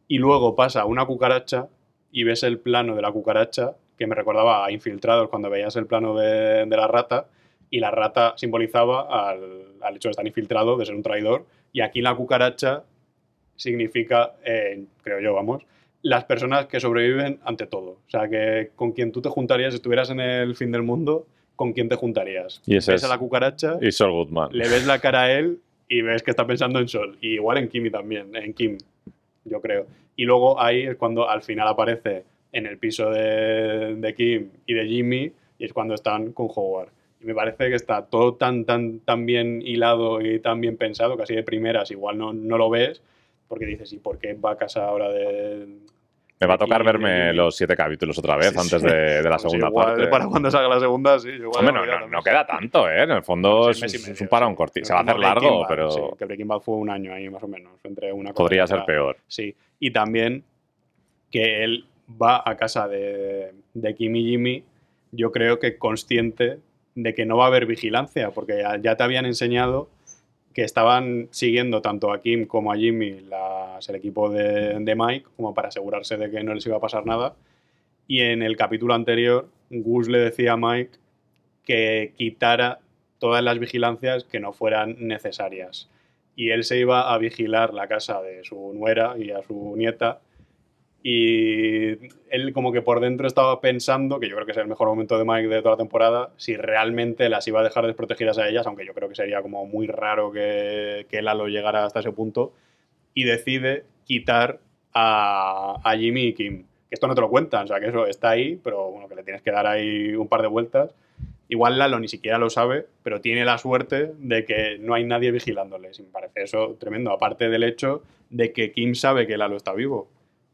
Y luego pasa una cucaracha y ves el plano de la cucaracha, que me recordaba a Infiltrados cuando veías el plano de, de la rata, y la rata simbolizaba al, al hecho de estar infiltrado, de ser un traidor, y aquí la cucaracha significa, eh, creo yo, vamos, las personas que sobreviven ante todo. O sea, que con quien tú te juntarías, si estuvieras en el fin del mundo, ¿con quién te juntarías? Y ves es- a la cucaracha, Y Saul Goodman. le ves la cara a él y ves que está pensando en Sol. Y igual en Kimi también, en Kim, yo creo. Y luego ahí es cuando al final aparece en el piso de, de Kim y de Jimmy y es cuando están con Howard. Y me parece que está todo tan, tan, tan bien hilado y tan bien pensado que así de primeras igual no, no lo ves porque dices, ¿y por qué va a casa ahora de... Me va a tocar verme los siete capítulos otra vez Sí, antes sí. de, de la Pues segunda igual parte. Para cuando salga la segunda, sí. igual Hombre, no, queda tanto, ¿eh? En el fondo es, y es medio, un parón cortito. Es Se va a hacer largo, Bad, pero sí, que Breaking Bad fue un año ahí más o menos, entre una podría ser peor. Sí, y también que él va a casa de, de Kim y Jimmy, yo creo que consciente de que no va a haber vigilancia, porque ya, te habían enseñado que estaban siguiendo tanto a Kim como a Jimmy las- el equipo de, de Mike, como para asegurarse de que no les iba a pasar nada. Y en el capítulo anterior, Gus le decía a Mike que quitara todas las vigilancias que no fueran necesarias. Y él se iba a vigilar la casa de su nuera y a su nieta. Y él como que por dentro estaba pensando, que yo creo que es el mejor momento de Mike de toda la temporada, si realmente las iba a dejar desprotegidas a ellas, aunque yo creo que sería como muy raro que, que Lalo llegara hasta ese punto. Y decide quitar a, a Jimmy y Kim. Que esto no te lo cuentan, o sea que eso está ahí, pero bueno, que le tienes que dar ahí un par de vueltas. Igual Lalo ni siquiera lo sabe, pero tiene la suerte de que no hay nadie vigilándoles. Y me parece eso tremendo. Aparte del hecho de que Kim sabe que Lalo está vivo.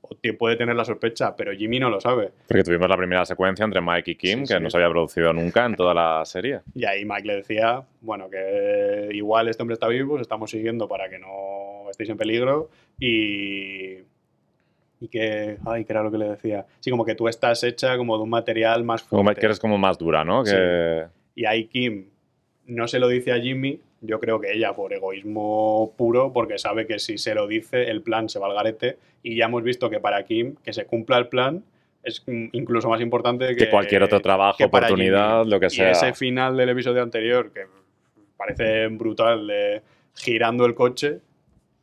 O te- puede tener la sospecha, pero Jimmy no lo sabe. Porque tuvimos la primera secuencia entre Mike y Kim, Sí, que sí. no se había producido nunca en toda la serie. Y ahí Mike le decía, bueno, que igual este hombre está vivo, os estamos siguiendo para que no estéis en peligro y, y que, ay, que era lo que le decía. Sí, como que tú estás hecha como de un material más Como fuerte. que eres como más dura, ¿no? Sí. Y ahí Kim no se lo dice a Jimmy, yo creo que ella por egoísmo puro, porque sabe que si se lo dice, el plan se va al garete. Y ya hemos visto que para Kim, que se cumpla el plan, es mm, incluso más importante que, que cualquier otro trabajo, que oportunidad, Jimmy. lo que Y sea. ese final del episodio anterior, que parece brutal, de girando el coche,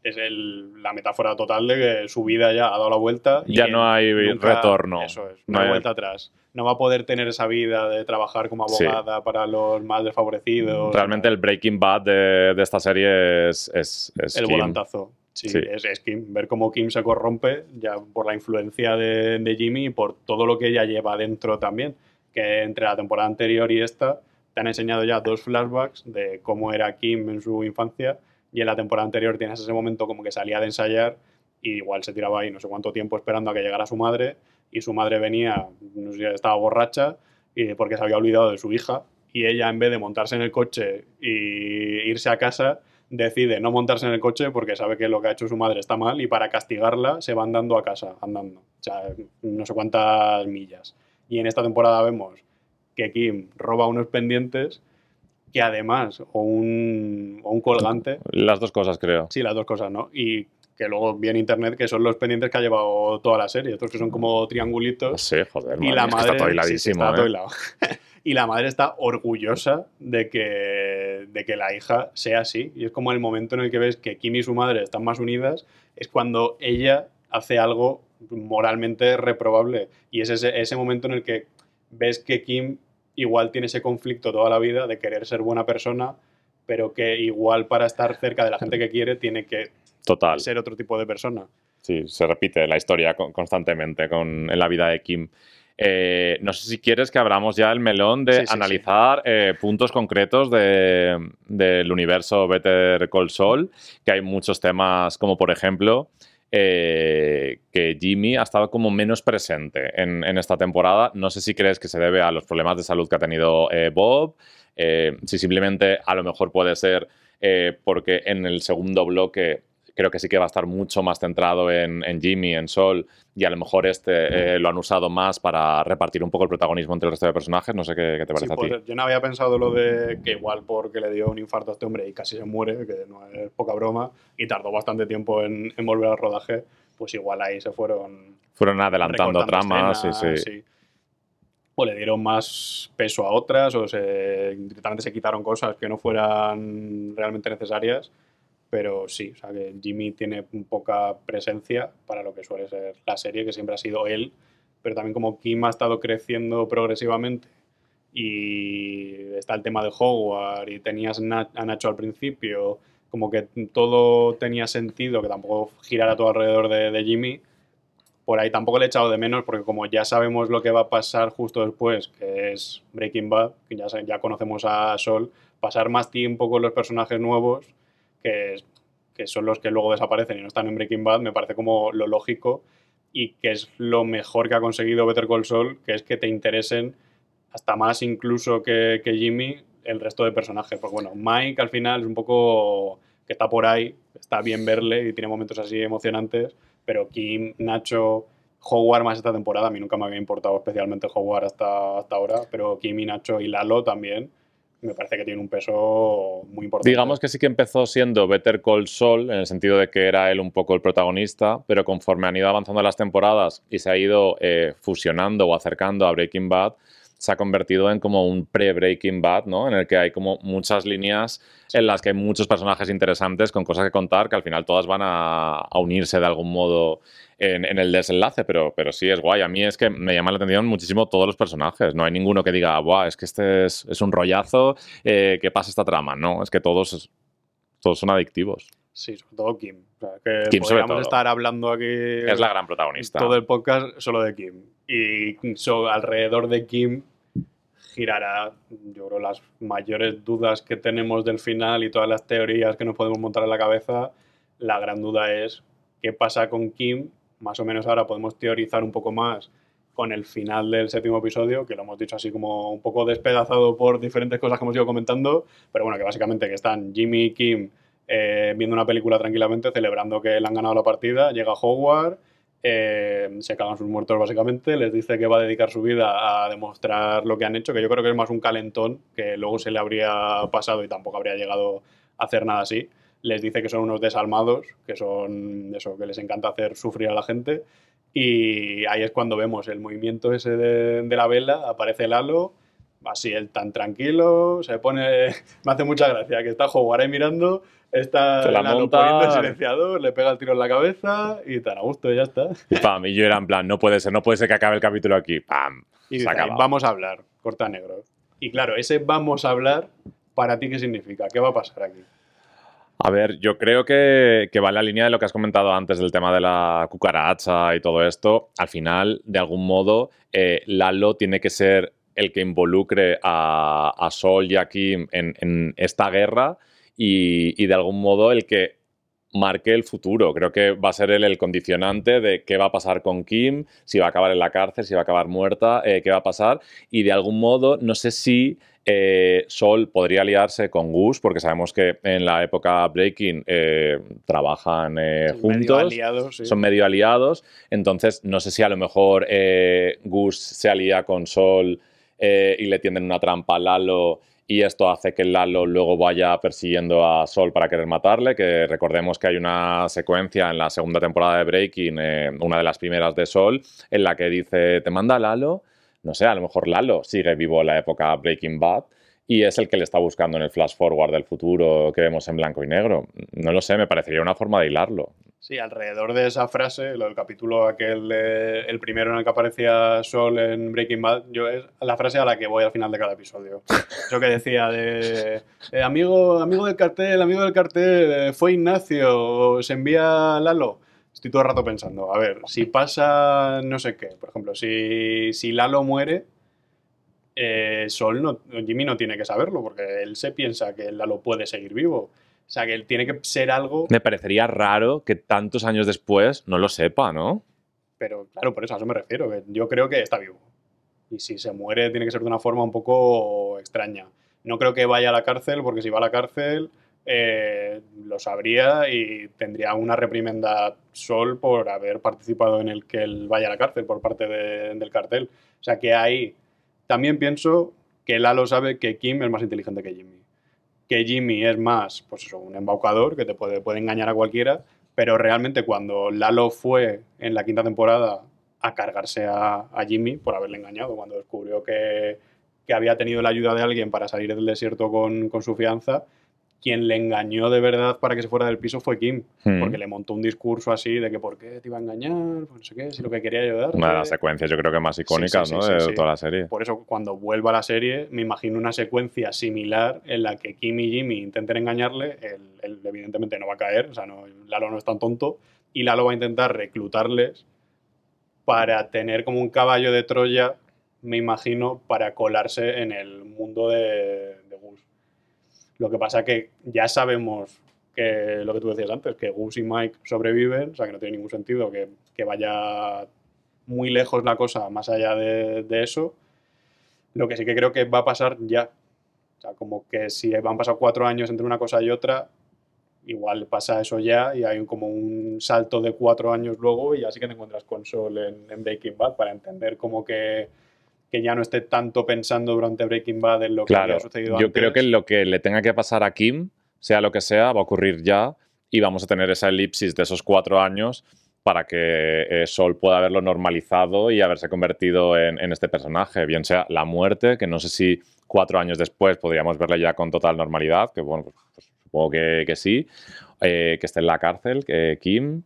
es el- la metáfora total de que su vida ya ha dado la vuelta. y Ya no hay nunca- retorno. Eso es, No hay vuelta atrás. No va a poder tener esa vida de trabajar como Sí. abogada para los más desfavorecidos. Realmente el Breaking Bad de, de esta serie es, es, es el Kim. volantazo. Sí, Sí. Es, es Kim. Ver cómo Kim se corrompe ya por la influencia de, de Jimmy y por todo lo que ella lleva dentro también. Que entre la temporada anterior y esta te han enseñado ya dos flashbacks de cómo era Kim en su infancia y en la temporada anterior tienes ese momento como que salía de ensayar y igual se tiraba ahí no sé cuánto tiempo esperando a que llegara su madre y su madre venía, no sé estaba borracha y porque se había olvidado de su hija y ella en vez de montarse en el coche y irse a casa decide no montarse en el coche porque sabe que lo que ha hecho su madre está mal y para castigarla se va andando a casa, andando. O sea, no sé cuántas millas. Y en esta temporada vemos que Kim roba unos pendientes que además, o un, o un colgante, Las dos cosas, creo. sí, las dos cosas, ¿no? Y que luego vi en internet que son los pendientes que ha llevado toda la serie, estos que son como triangulitos sé, joder, y madre, la es que madre está todo sí, sí, está ¿eh? todo y la madre está orgullosa de que, de que la hija sea así. Y es como el momento en el que ves que Kim y su madre están más unidas, es cuando ella hace algo moralmente reprobable. Y es ese, ese momento en el que ves que Kim igual tiene ese conflicto toda la vida de querer ser buena persona, pero que igual para estar cerca de la gente que quiere tiene que Total. ser otro tipo de persona. Sí, se repite la historia con- constantemente con, en la vida de Kim. Eh, no sé si quieres que abramos ya el melón de Sí, sí, sí. analizar eh, puntos concretos de- del universo Better Call Saul, que hay muchos temas como por ejemplo eh, que Jimmy ha estado como menos presente en, en esta temporada. No sé si crees que se debe a los problemas de salud que ha tenido eh, Bob, eh, si simplemente a lo mejor puede ser eh, porque en el segundo bloque creo que sí que va a estar mucho más centrado en, en Jimmy, en Sol, y a lo mejor este eh, lo han usado más para repartir un poco el protagonismo entre el resto de personajes. No sé qué, qué te Sí, parece a pues, ti. yo no había pensado lo de que igual porque le dio un infarto a este hombre y casi se muere, que no es poca broma, y tardó bastante tiempo en, en volver al rodaje, pues igual ahí se fueron Fueron adelantando tramas, sí, escenas, sí. O le dieron más peso a otras, o se, directamente se quitaron cosas que no fueran realmente necesarias. Pero sí, o sea que Jimmy tiene poca presencia para lo que suele ser la serie, que siempre ha sido él. Pero también como Kim ha estado creciendo progresivamente y está el tema de Howard y tenías a Nacho al principio, como que todo tenía sentido, que tampoco girara todo alrededor de, Jimmy. Por ahí tampoco le he echado de menos porque como ya sabemos lo que va a pasar justo después, que es Breaking Bad, que ya, ya conocemos a Sol, pasar más tiempo con los personajes nuevos, que, que son los que luego desaparecen y no están en Breaking Bad, me parece como lo lógico y que es lo mejor que ha conseguido Better Call Saul, que es que te interesen hasta más incluso que, que Jimmy el resto de personajes. Pues bueno, Mike al final es un poco que está por ahí, está bien verle y tiene momentos así emocionantes, pero Kim, Nacho, Howard más esta temporada, a mí nunca me había importado especialmente Howard hasta, hasta ahora, pero Kim y Nacho y Lalo también, me parece que tienen un peso muy importante. Digamos que sí que empezó siendo Better Call Saul, en el sentido de que era él un poco el protagonista, pero conforme han ido avanzando las temporadas y se ha ido eh, fusionando o acercando a Breaking Bad, se ha convertido en como un pre-Breaking Bad, ¿no? En el que hay como muchas líneas en las que hay muchos personajes interesantes con cosas que contar que al final todas van a, a unirse de algún modo en, en el desenlace, pero, pero sí es guay. A mí es que me llama la atención muchísimo todos los personajes. No hay ninguno que diga, Buah, es que este es, es un rollazo, eh, que pasa esta trama. No, es que todos, todos son adictivos. Sí, sobre todo Kim. O sea, que Kim, sobre todo. estar hablando aquí Es la gran protagonista. todo el podcast solo de Kim. Y so- alrededor de Kim girará, yo creo, las mayores dudas que tenemos del final y todas las teorías que nos podemos montar en la cabeza. La gran duda es qué pasa con Kim. Más o menos ahora podemos teorizar un poco más con el final del séptimo episodio, que lo hemos dicho así como un poco despedazado por diferentes cosas que hemos ido comentando, pero bueno, que básicamente que están Jimmy y Kim eh, viendo una película tranquilamente, celebrando que le han ganado la partida, llega Howard eh, se cagan sus muertos básicamente, les dice que va a dedicar su vida a demostrar lo que han hecho, que yo creo que es más un calentón, que luego se le habría pasado y tampoco habría llegado a hacer nada así. Les dice que son unos desalmados, que son eso, que les encanta hacer sufrir a la gente. Y ahí es cuando vemos el movimiento ese de, la vela, aparece el halo, así él tan tranquilo, se pone, me hace mucha gracia que está ahí mirando, está la monta. poniendo el silenciador, le pega el tiro en la cabeza y tan a gusto y ya está. Pam, y yo era en plan, no puede ser, no puede ser que acabe el capítulo aquí. Pam. Y se dice, acaba. vamos a hablar, corta negro. Y claro, ese vamos a hablar, ¿para ti qué significa? ¿Qué va a pasar aquí? A ver, yo creo que, que va en la línea de lo que has comentado antes del tema de la cucaracha y todo esto. Al final, de algún modo, eh, Lalo tiene que ser el que involucre a, a Sol y a Kim en, en esta guerra y, y de algún modo el que marque el futuro. Creo que va a ser él el condicionante de qué va a pasar con Kim, si va a acabar en la cárcel, si va a acabar muerta, eh, qué va a pasar. Y de algún modo, no sé si eh, Sol podría aliarse con Gus, porque sabemos que en la época Breaking eh, trabajan eh, Medio juntos. aliados, sí. Son medio aliados, entonces no sé si a lo mejor Gus se alía con Sol y le tienden una trampa a Lalo y esto hace que Lalo luego vaya persiguiendo a Sol para querer matarle, que recordemos que hay una secuencia en la segunda temporada de Breaking, eh, una de las primeras de Sol, en la que dice, te manda Lalo, no sé, a lo mejor Lalo sigue vivo en la época Breaking Bad y es el que le está buscando en el flash forward del futuro que vemos en blanco y negro. No lo sé, me parecería una forma de hilarlo. Sí, alrededor de esa frase, lo del capítulo aquel, el primero en el que aparecía Sol en Breaking Bad, yo es la frase a la que voy al final de cada episodio. Eso que decía de eh, amigo, amigo del cartel, amigo del cartel, eh, fue Ignacio, se envía Lalo. Estoy todo el rato pensando, a ver, si pasa no sé qué, por ejemplo, si, si Lalo muere, eh, Sol no, Jimmy no tiene que saberlo, porque él se piensa que Lalo puede seguir vivo. O sea, que él tiene que ser algo Me parecería raro que tantos años después no lo sepa, ¿no? Pero claro, por eso a eso me refiero. que yo creo que está vivo. Y si se muere, tiene que ser de una forma un poco extraña. No creo que vaya a la cárcel, porque si va a la cárcel, eh, lo sabría y tendría una reprimenda Sol por haber participado en el que él vaya a la cárcel por parte de- del cartel. O sea que ahí también pienso que Lalo sabe que Kim es más inteligente que Jimmy. Que Jimmy es más, pues eso, un embaucador que te puede, puede engañar a cualquiera, pero realmente cuando Lalo fue en la quinta temporada a cargarse a, a Jimmy por haberle engañado, cuando descubrió que, que había tenido la ayuda de alguien para salir del desierto con, con su fianza, quien le engañó de verdad para que se fuera del piso fue Kim, Hmm. porque le montó un discurso así de que por qué te iba a engañar, pues no sé qué, si lo que quería ayudar. Una de las secuencias yo creo que más icónicas sí, ¿no? sí, de toda la serie. Por eso, cuando vuelva a la serie, me imagino una secuencia similar en la que Kim y Jimmy intenten engañarle. Él, él evidentemente no va a caer, o sea, no, Lalo no es tan tonto. Y Lalo va a intentar reclutarles para tener como un caballo de Troya, me imagino, para colarse en el mundo de. Lo que pasa que ya sabemos que lo que tú decías antes, que Gus y Mike sobreviven, o sea, que no tiene ningún sentido que, que vaya muy lejos la cosa más allá de, de eso. Lo que sí que creo que va a pasar ya. O sea, como que si van pasado cuatro años entre una cosa y otra, igual pasa eso ya y hay como un salto de cuatro años luego y así que te encuentras con Sol en, en Breaking Bad para entender como que, que ya no esté tanto pensando durante Breaking Bad en lo que Claro, había sucedido yo antes. creo que lo que le tenga que pasar a Kim, sea lo que sea, va a ocurrir ya y vamos a tener esa elipsis de esos cuatro años para que eh, Sol pueda haberlo normalizado y haberse convertido en, en este personaje, bien sea la muerte, que no sé si cuatro años después podríamos verla ya con total normalidad, que bueno, pues, pues supongo que, que sí, eh, que esté en la cárcel, que Kim,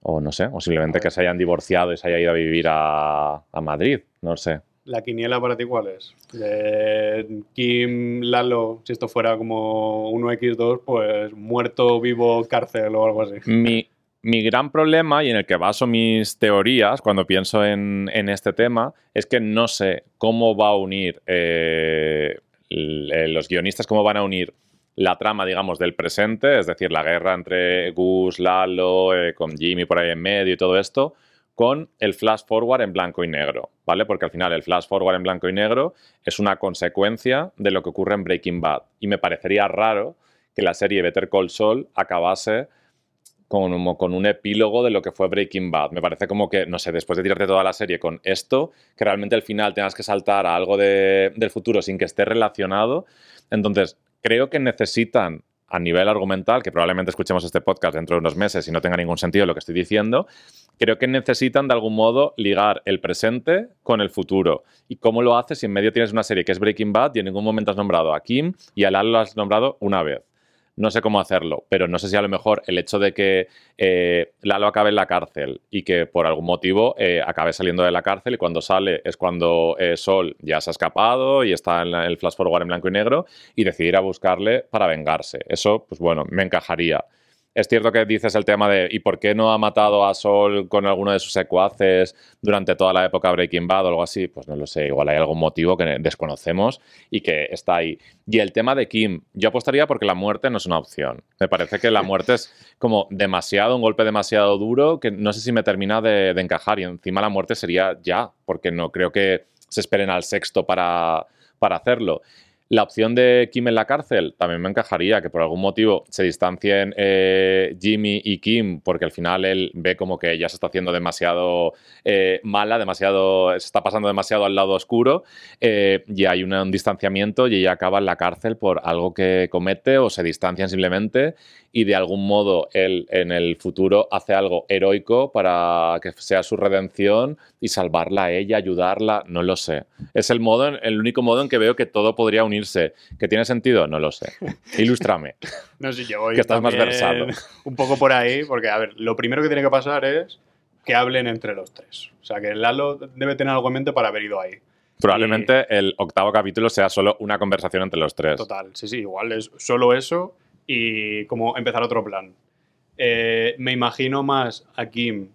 o no sé, o simplemente que se hayan divorciado y se haya ido a vivir a, a Madrid, no sé. ¿La quiniela para ti cuál es? Kim, Lalo, si esto fuera como 1x2, pues muerto, vivo, cárcel o algo así. Mi, mi gran problema y en el que baso mis teorías cuando pienso en, en este tema es que no sé cómo va a unir eh, eh, los guionistas, cómo van a unir la trama, digamos, del presente, es decir, la guerra entre Gus, Lalo, eh, con Jimmy por ahí en medio y todo esto, con el flash forward en blanco y negro, ¿vale? Porque al final el flash forward en blanco y negro es una consecuencia de lo que ocurre en Breaking Bad. Y me parecería raro que la serie Better Call Saul acabase como con un epílogo de lo que fue Breaking Bad. Me parece como que, no sé, después de tirarte toda la serie con esto, que realmente al final tengas que saltar a algo del futuro sin que esté relacionado. Entonces, creo que necesitan a nivel argumental, que probablemente escuchemos este podcast dentro de unos meses y no tenga ningún sentido lo que estoy diciendo, creo que necesitan de algún modo ligar el presente con el futuro. ¿Y cómo lo haces si en medio tienes una serie que es Breaking Bad y en ningún momento has nombrado a Kim y a Lalo lo has nombrado una vez? No sé cómo hacerlo, pero no sé si a lo mejor el hecho de que eh, Lalo acabe en la cárcel y que por algún motivo eh, acabe saliendo de la cárcel y cuando sale es cuando eh, Sol ya se ha escapado y está en el flash forward en blanco y negro y decidir a buscarle para vengarse. Eso, pues bueno, me encajaría. Es cierto que dices el tema de ¿y por qué no ha matado a Sol con alguno de sus secuaces durante toda la época Breaking Bad o algo así? Pues no lo sé, igual hay algún motivo que desconocemos y que está ahí. Y el tema de Kim, yo apostaría porque la muerte no es una opción. Me parece que la muerte es como demasiado, un golpe demasiado duro que no sé si me termina de, encajar y encima la muerte sería ya, porque no creo que se esperen al sexto para, para hacerlo. La opción de Kim en la cárcel también me encajaría, que por algún motivo se distancien eh, Jimmy y Kim, porque al final él ve como que ella se está haciendo demasiado eh, mala, demasiado, se está pasando demasiado al lado oscuro, eh, y hay un, distanciamiento y ella acaba en la cárcel por algo que comete o se distancian simplemente y de algún modo él en el futuro hace algo heroico para que sea su redención y salvarla a ella, ayudarla, no lo sé. Es el modo, el único modo en que veo que todo podría unirse. ¿Que tiene sentido? No lo sé. Ilústrame. no sé, yo voy que estás más versado. Un poco por ahí, porque a ver, lo primero que tiene que pasar es que hablen entre los tres. O sea, que Lalo debe tener algo en mente para haber ido ahí. Probablemente el octavo capítulo sea solo una conversación entre los tres. Total, sí, sí, igual es solo eso y como empezar otro plan. Eh, me imagino más a Kim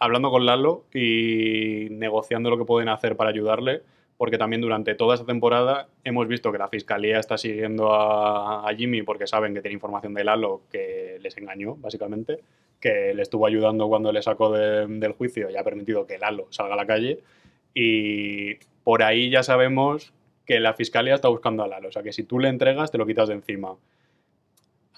hablando con Lalo y negociando lo que pueden hacer para ayudarle, porque también durante toda esta temporada hemos visto que la fiscalía está siguiendo a, Jimmy porque saben que tiene información de Lalo que les engañó, básicamente, que le estuvo ayudando cuando le sacó del juicio y ha permitido que Lalo salga a la calle. Y por ahí ya sabemos que la fiscalía está buscando a Lalo, o sea que si tú le entregas te lo quitas de encima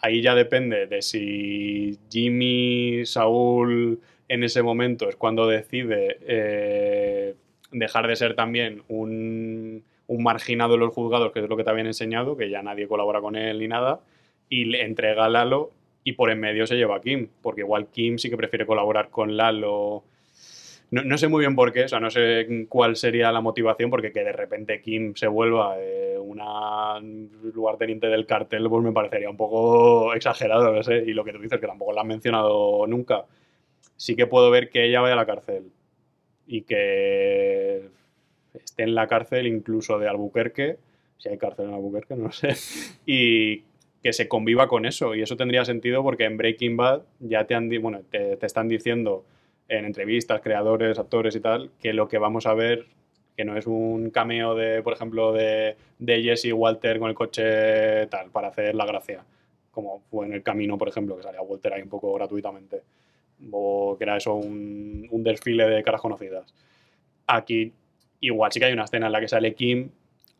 ahí ya depende de si Jimmy, Saúl en ese momento es cuando decide eh, dejar de ser también un, marginado de los juzgados, que es lo que te habían enseñado, que ya nadie colabora con él ni nada, y le entrega a Lalo y por en medio se lleva a Kim, porque igual Kim sí que prefiere colaborar con Lalo no, sé muy bien por qué, o sea, no sé cuál sería la motivación, porque que de repente Kim se vuelva eh, una lugarteniente del cartel, pues me parecería un poco exagerado, no sé. Y lo que tú dices, que tampoco la han mencionado nunca. Sí que puedo ver que ella vaya a la cárcel y que esté en la cárcel incluso de Albuquerque, si hay cárcel en Albuquerque, no sé, y que se conviva con eso. Y eso tendría sentido porque en Breaking Bad ya te, han, bueno, te, te están diciendo en entrevistas, creadores, actores y tal, que lo que vamos a ver, que no es un cameo de, por ejemplo, de, de Jesse Walter con el coche tal, para hacer la gracia, como fue en el camino, por ejemplo, que salía Walter ahí un poco gratuitamente, o que era eso, un, un desfile de caras conocidas. Aquí igual sí que hay una escena en la que sale Kim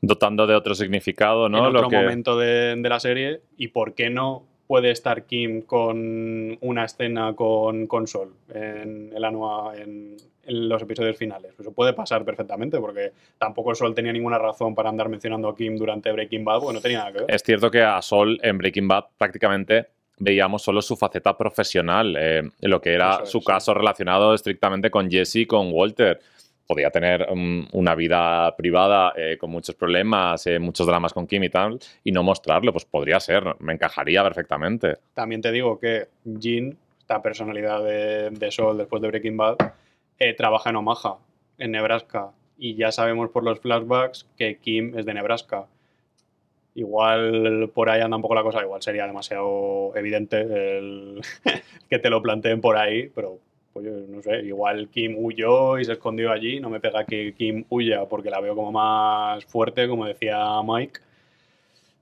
dotando de otro significado, ¿no? En otro momento de, de, la serie. ¿Y por qué no puede estar Kim con una escena con, con Sol en, el anua, en, los episodios finales. Eso puede pasar perfectamente porque tampoco Sol tenía ninguna razón para andar mencionando a Kim durante Breaking Bad porque no tenía nada que ver. Es cierto que a Sol en Breaking Bad prácticamente veíamos solo su faceta profesional, eh, lo que era su caso relacionado estrictamente con Jesse con Walter podía tener mm, una vida privada eh, con muchos problemas, eh, muchos dramas con Kim y tal, y no mostrarlo, pues podría ser, me encajaría perfectamente. También te digo que Jean, esta personalidad de, Sol después de Breaking Bad, trabaja en Omaha, en Nebraska, y ya sabemos por los flashbacks que Kim es de Nebraska. Igual por ahí anda un poco la cosa, igual sería demasiado evidente el que te lo planteen por ahí, pero pues no sé, igual Kim huyó y se escondió allí, no me pega que Kim huya porque la veo como más fuerte, como decía Mike.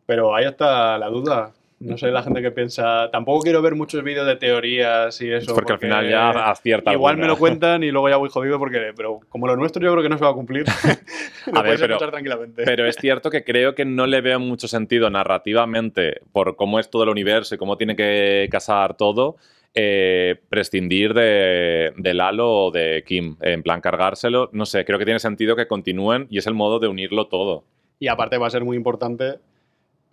Pero ahí está la duda. No sé la gente que piensa. Tampoco quiero ver muchos vídeos de teorías y eso. Porque, al final ya acierta. Igual me lo cuentan y luego ya voy jodido porque. Pero como lo nuestro yo creo que no se va a cumplir. a ver, pero, tranquilamente. pero es cierto que creo que no le veo mucho sentido narrativamente por cómo es todo el universo y cómo tiene que casar todo eh, prescindir de, de, Lalo o de Kim, en plan cargárselo. No sé, creo que tiene sentido que continúen y es el modo de unirlo todo. Y aparte va a ser muy importante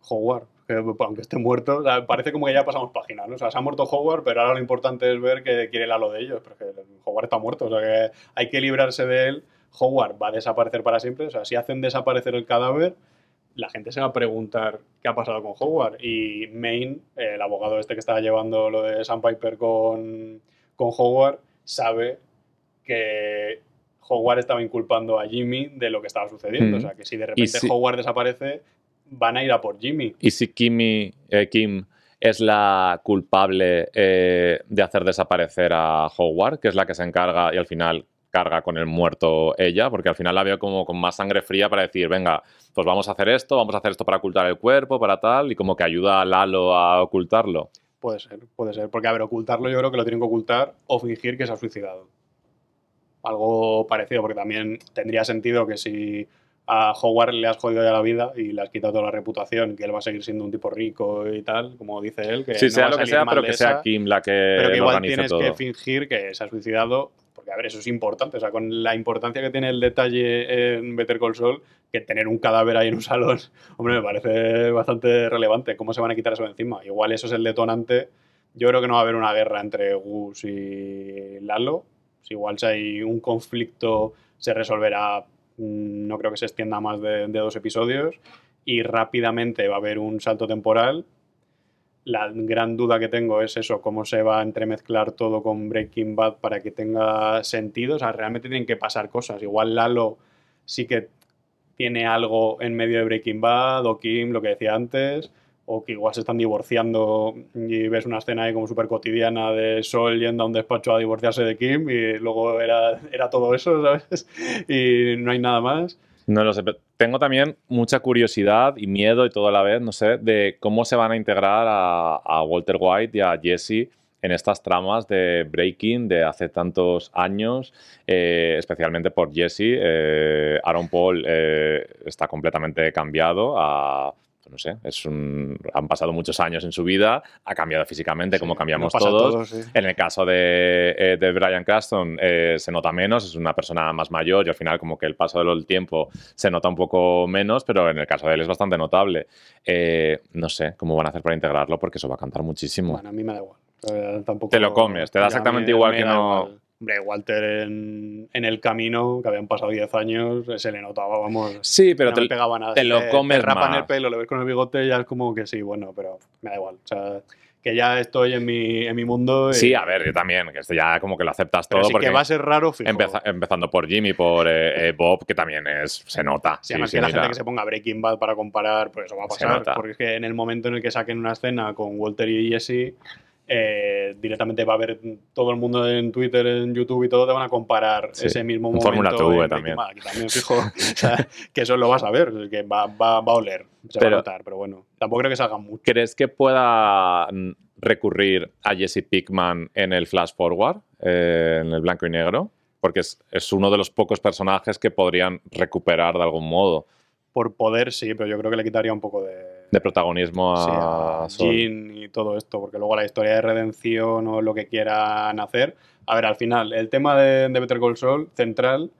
Howard, que aunque esté muerto, parece como que ya pasamos página, ¿no? O sea, se ha muerto Howard, pero ahora lo importante es ver que quiere Lalo de ellos, porque Howard está muerto, o sea que hay que librarse de él. Howard va a desaparecer para siempre, o sea, si hacen desaparecer el cadáver, la gente se va a preguntar qué ha pasado con Howard. Y Maine, el abogado este que estaba llevando lo de Sandpiper con, con Howard, sabe que Howard estaba inculpando a Jimmy de lo que estaba sucediendo. O sea, que si de repente Howard desaparece, van a ir a por Jimmy. ¿Y si Kimmy, eh, Kim es la culpable eh, de hacer desaparecer a Howard, que es la que se encarga y al final carga con el muerto ella, porque al final la veo como con más sangre fría para decir, venga, pues vamos a hacer esto, vamos a hacer esto para ocultar el cuerpo, para tal, y como que ayuda a Lalo a ocultarlo. Puede ser, puede ser, porque a ver, ocultarlo yo creo que lo tienen que ocultar o fingir que se ha suicidado. Algo parecido, porque también tendría sentido que si a Howard le has jodido ya la vida y le has quitado toda la reputación, que él va a seguir siendo un tipo rico y tal, como dice él. Que sí, sea lo que sea, pero que sea Kim la que. Pero que igual tienes que fingir que se ha suicidado a ver, eso es importante. O sea, con la importancia que tiene el detalle en Better Call Saul, que tener un cadáver ahí en un salón, hombre, me parece bastante relevante. ¿Cómo se van a quitar eso de encima? Igual eso es el detonante. Yo creo que no va a haber una guerra entre Gus y Lalo. Si igual si hay un conflicto, se resolverá. Mm, no creo que se extienda más de dos episodios. Y rápidamente va a haber un salto temporal la gran duda que tengo es eso, cómo se va a entremezclar todo con Breaking Bad para que tenga sentido. O sea, realmente tienen que pasar cosas. Igual Lalo sí que tiene algo en medio de Breaking Bad, o Kim, lo que decía antes, o que igual se están divorciando y ves una escena ahí como súper cotidiana de Sol yendo a un despacho a divorciarse de Kim y luego era, era todo eso, ¿sabes? Y no hay nada más. No lo sé, tengo también mucha curiosidad y miedo y todo a la vez, no sé, de cómo se van a integrar a, Walter White y a Jesse en estas tramas de Breaking de hace tantos años, eh, especialmente por Jesse. Eh, Aaron Paul eh, está completamente cambiado a no sé, es un, han pasado muchos años en su vida, ha cambiado físicamente como cambiamos todos. En el caso de, eh, de Brian Cranston eh, se nota menos, es una persona más mayor y al final como que el paso del tiempo se nota un poco menos, pero en el caso de él es bastante notable. Eh, no sé cómo van a hacer para integrarlo porque eso va a cantar muchísimo. Bueno, a mí me da igual. Tampoco, te lo comes, te da exactamente igual que no... Hombre, Walter en, el camino, que habían pasado 10 años, se le notaba, vamos. Sí, pero te, nada. te lo comes te rapan el pelo, lo ves con el bigote y ya es como que sí, bueno, pero me da igual. O sea, que ya estoy en mi, en mi mundo. Sí, a ver, yo también, que esto ya como que lo aceptas todo. porque que va a ser raro, fijo. empezando por Jimmy, por eh, eh, Bob, que también es, se nota. Sí, además que la gente que se ponga Breaking Bad para comparar, pues eso va a pasar. Porque es que en el momento en el que saquen una escena con Walter y Jesse eh, directamente va a haber todo el mundo en Twitter, en YouTube y todo, te van a comparar ese mismo momento. Fórmula TV también. también fijo, que eso lo vas a ver, que va, va, va a oler, se va a notar, pero bueno, tampoco creo que salga mucho. ¿Crees que pueda recurrir a Jesse Pickman en el Flash Forward, eh, en el blanco y negro? Porque es, es uno de los pocos personajes que podrían recuperar de algún modo. Por poder, sí, pero yo creo que le quitaría un poco de de protagonismo a, Jean y todo esto, porque luego la historia de redención o lo que quieran hacer. A ver, al final, el tema de, Better Call Saul central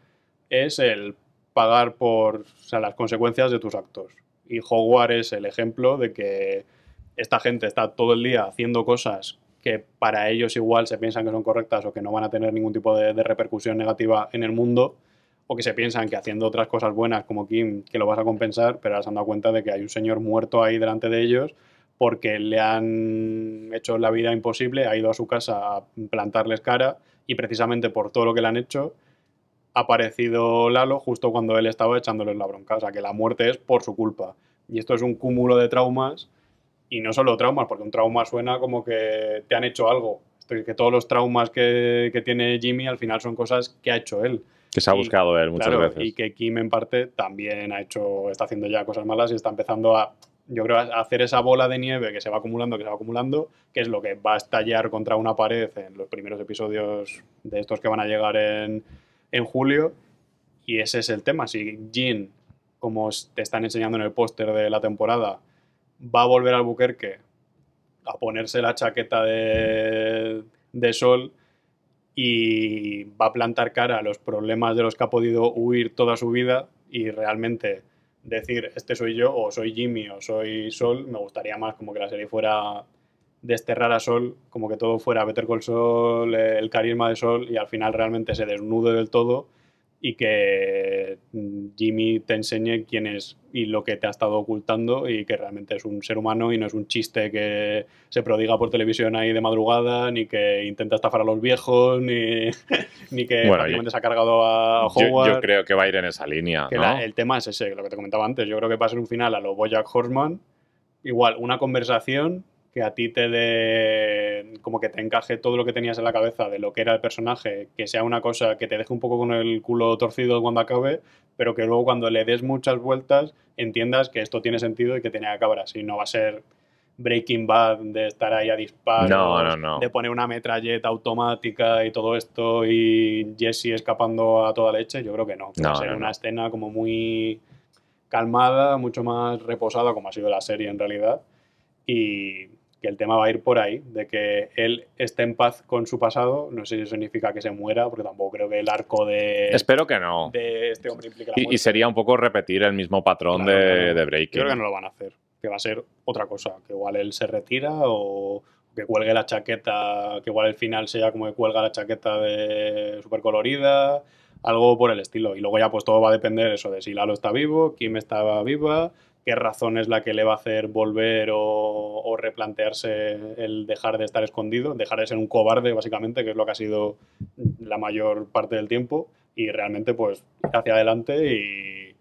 es el pagar por las consecuencias de tus actos. Y Howard es el ejemplo de que esta gente está todo el día haciendo cosas que para ellos igual se piensan que son correctas o que no van a tener ningún tipo de repercusión negativa en el mundo o que se piensan que haciendo otras cosas buenas como Kim, que lo vas a compensar, pero ahora se han dado cuenta de que hay un señor muerto ahí delante de ellos porque le han hecho la vida imposible, ha ido a su casa a plantarles cara y precisamente por todo lo que le han hecho ha aparecido Lalo justo cuando él estaba echándoles la bronca. O sea, que la muerte es por su culpa. Y esto es un cúmulo de traumas y no solo traumas, porque un trauma suena como que te han hecho algo. Que todos los traumas que, que tiene Jimmy al final son cosas que ha hecho él. Que se ha buscado él muchas veces. Y que Kim en parte también ha hecho, está haciendo ya cosas malas y está empezando a, yo creo, a hacer esa bola de nieve que se va acumulando, que se va acumulando, que es lo que va a estallar contra una pared en los primeros episodios de estos que van a llegar en, en julio. Y ese es el tema. Si Jean, como te están enseñando en el póster de la temporada, va a volver al Buquerque a ponerse la chaqueta de, de Sol y va a plantar cara a los problemas de los que ha podido huir toda su vida y realmente decir este soy yo o soy Jimmy o soy Sol, me gustaría más como que la serie fuera desterrar a Sol, como que todo fuera Better Call Sol, el carisma de Sol y al final realmente se desnude del todo y que mm, Jimmy te enseñe quién es y lo que te ha estado ocultando y que realmente es un ser humano y no es un chiste que se prodiga por televisión ahí de madrugada, ni que intenta estafar a los viejos, ni, ni que prácticamente se ha cargado a Howard. Yo, creo que va a ir en esa línea. ¿no? el tema es ese, lo que te comentaba antes. Yo creo que va a ser un final a lo Bojack Horseman. Igual, una conversación que a ti te dé, como que te encaje todo lo que tenías en la cabeza de lo que era el personaje, que sea una cosa que te deje un poco con el culo torcido cuando acabe, pero que luego cuando le des muchas vueltas entiendas que esto tiene sentido y que tiene que acabar así. No va a ser Breaking Bad de estar ahí a disparos, de poner una metralleta automática y todo esto y Jesse escapando a toda leche. Yo creo que no. va a ser una escena como muy calmada, mucho más reposada, como ha sido la serie en realidad. Y que el tema va a ir por ahí, de que él esté en paz con su pasado. No sé si eso significa que se muera, porque tampoco creo que el arco de. Espero que no. De este hombre implique la y, sería un poco repetir el mismo patrón de, de Breaking. Creo que no lo van a hacer. Que va a ser otra cosa. Que igual él se retira o que cuelgue la chaqueta. Que igual el final sea como que cuelga la chaqueta de súper colorida. Algo por el estilo. Y luego ya pues todo va a depender eso de si Lalo está vivo, Kim estaba viva qué razón es la que le va a hacer volver o, replantearse el dejar de estar escondido, dejar de ser un cobarde, básicamente, que es lo que ha sido la mayor parte del tiempo, y realmente, pues, hacia adelante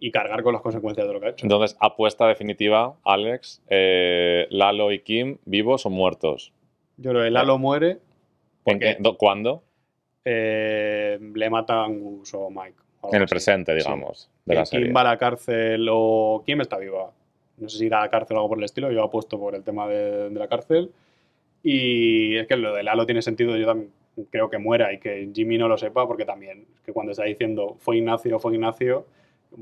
y, cargar con las consecuencias de lo que ha hecho. Entonces, apuesta definitiva, Alex, eh, Lalo y Kim, ¿vivos o muertos? Yo creo que Lalo muere. ¿Cuándo? Eh, le mata Angus o Mike. En el presente, digamos, de la ¿Quién va a la cárcel o quién está viva? No sé si irá a la cárcel o algo por el estilo. Yo apuesto por el tema de, la cárcel. Y es que lo de Lalo tiene sentido. Yo también creo que muera y que Jimmy no lo sepa, porque también, que cuando está diciendo fue Ignacio, fue Ignacio,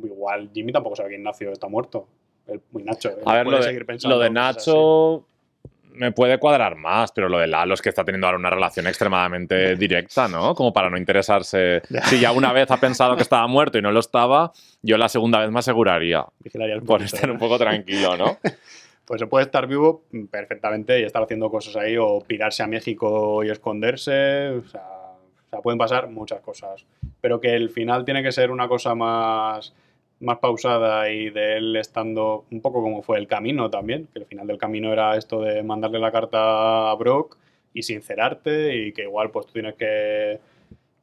igual Jimmy tampoco sabe que Ignacio está muerto. El, muy Nacho. A ver, lo de, lo de Nacho me puede cuadrar más, pero lo de Lalo es que está teniendo ahora una relación extremadamente directa, ¿no? Como para no interesarse. Si ya una vez ha pensado que estaba muerto y no lo estaba, yo la segunda vez me aseguraría. Vigilaría por estar un poco tranquilo, ¿no? pues se puede estar vivo perfectamente y estar haciendo cosas ahí o pirarse a México y esconderse. O sea, o sea, pueden pasar muchas cosas. Pero que el final tiene que ser una cosa más más pausada y de él estando un poco como fue el camino también, que el final del camino era esto de mandarle la carta a Brock y sincerarte y que igual pues tú tienes que,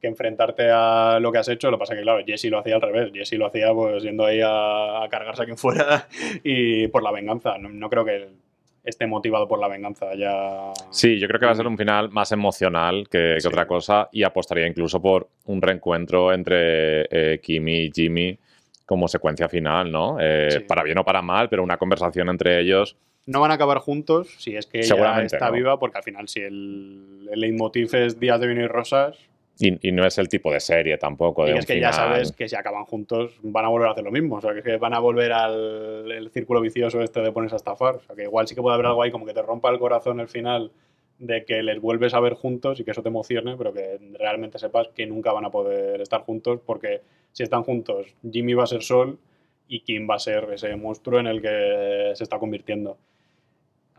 que enfrentarte a lo que has hecho. Lo que pasa que, claro, Jesse lo hacía al revés. Jesse lo hacía pues yendo ahí a, cargarse a quien fuera y por la venganza. No, creo que esté motivado por la venganza ya. Sí, yo creo que va a ser un final más emocional que, otra cosa y apostaría incluso por un reencuentro entre eh, Kimi y Jimmy como secuencia final, ¿no? Eh, para bien o para mal, pero una conversación entre ellos. No van a acabar juntos si es que ella está viva, porque al final, si el, el leitmotiv es Días de Vino y Rosas. Y, no es el tipo de serie tampoco. De y es que ya sabes que si acaban juntos van a volver a hacer lo mismo. O sea, que van a volver al círculo vicioso este de ponerse a estafar. O sea, que igual sí que puede haber algo ahí como que te rompa el corazón el final de que les vuelves a ver juntos y que eso te emocione, pero que realmente sepas que nunca van a poder estar juntos porque si están juntos, Jimmy va a ser Sol y Kim va a ser ese monstruo en el que se está convirtiendo.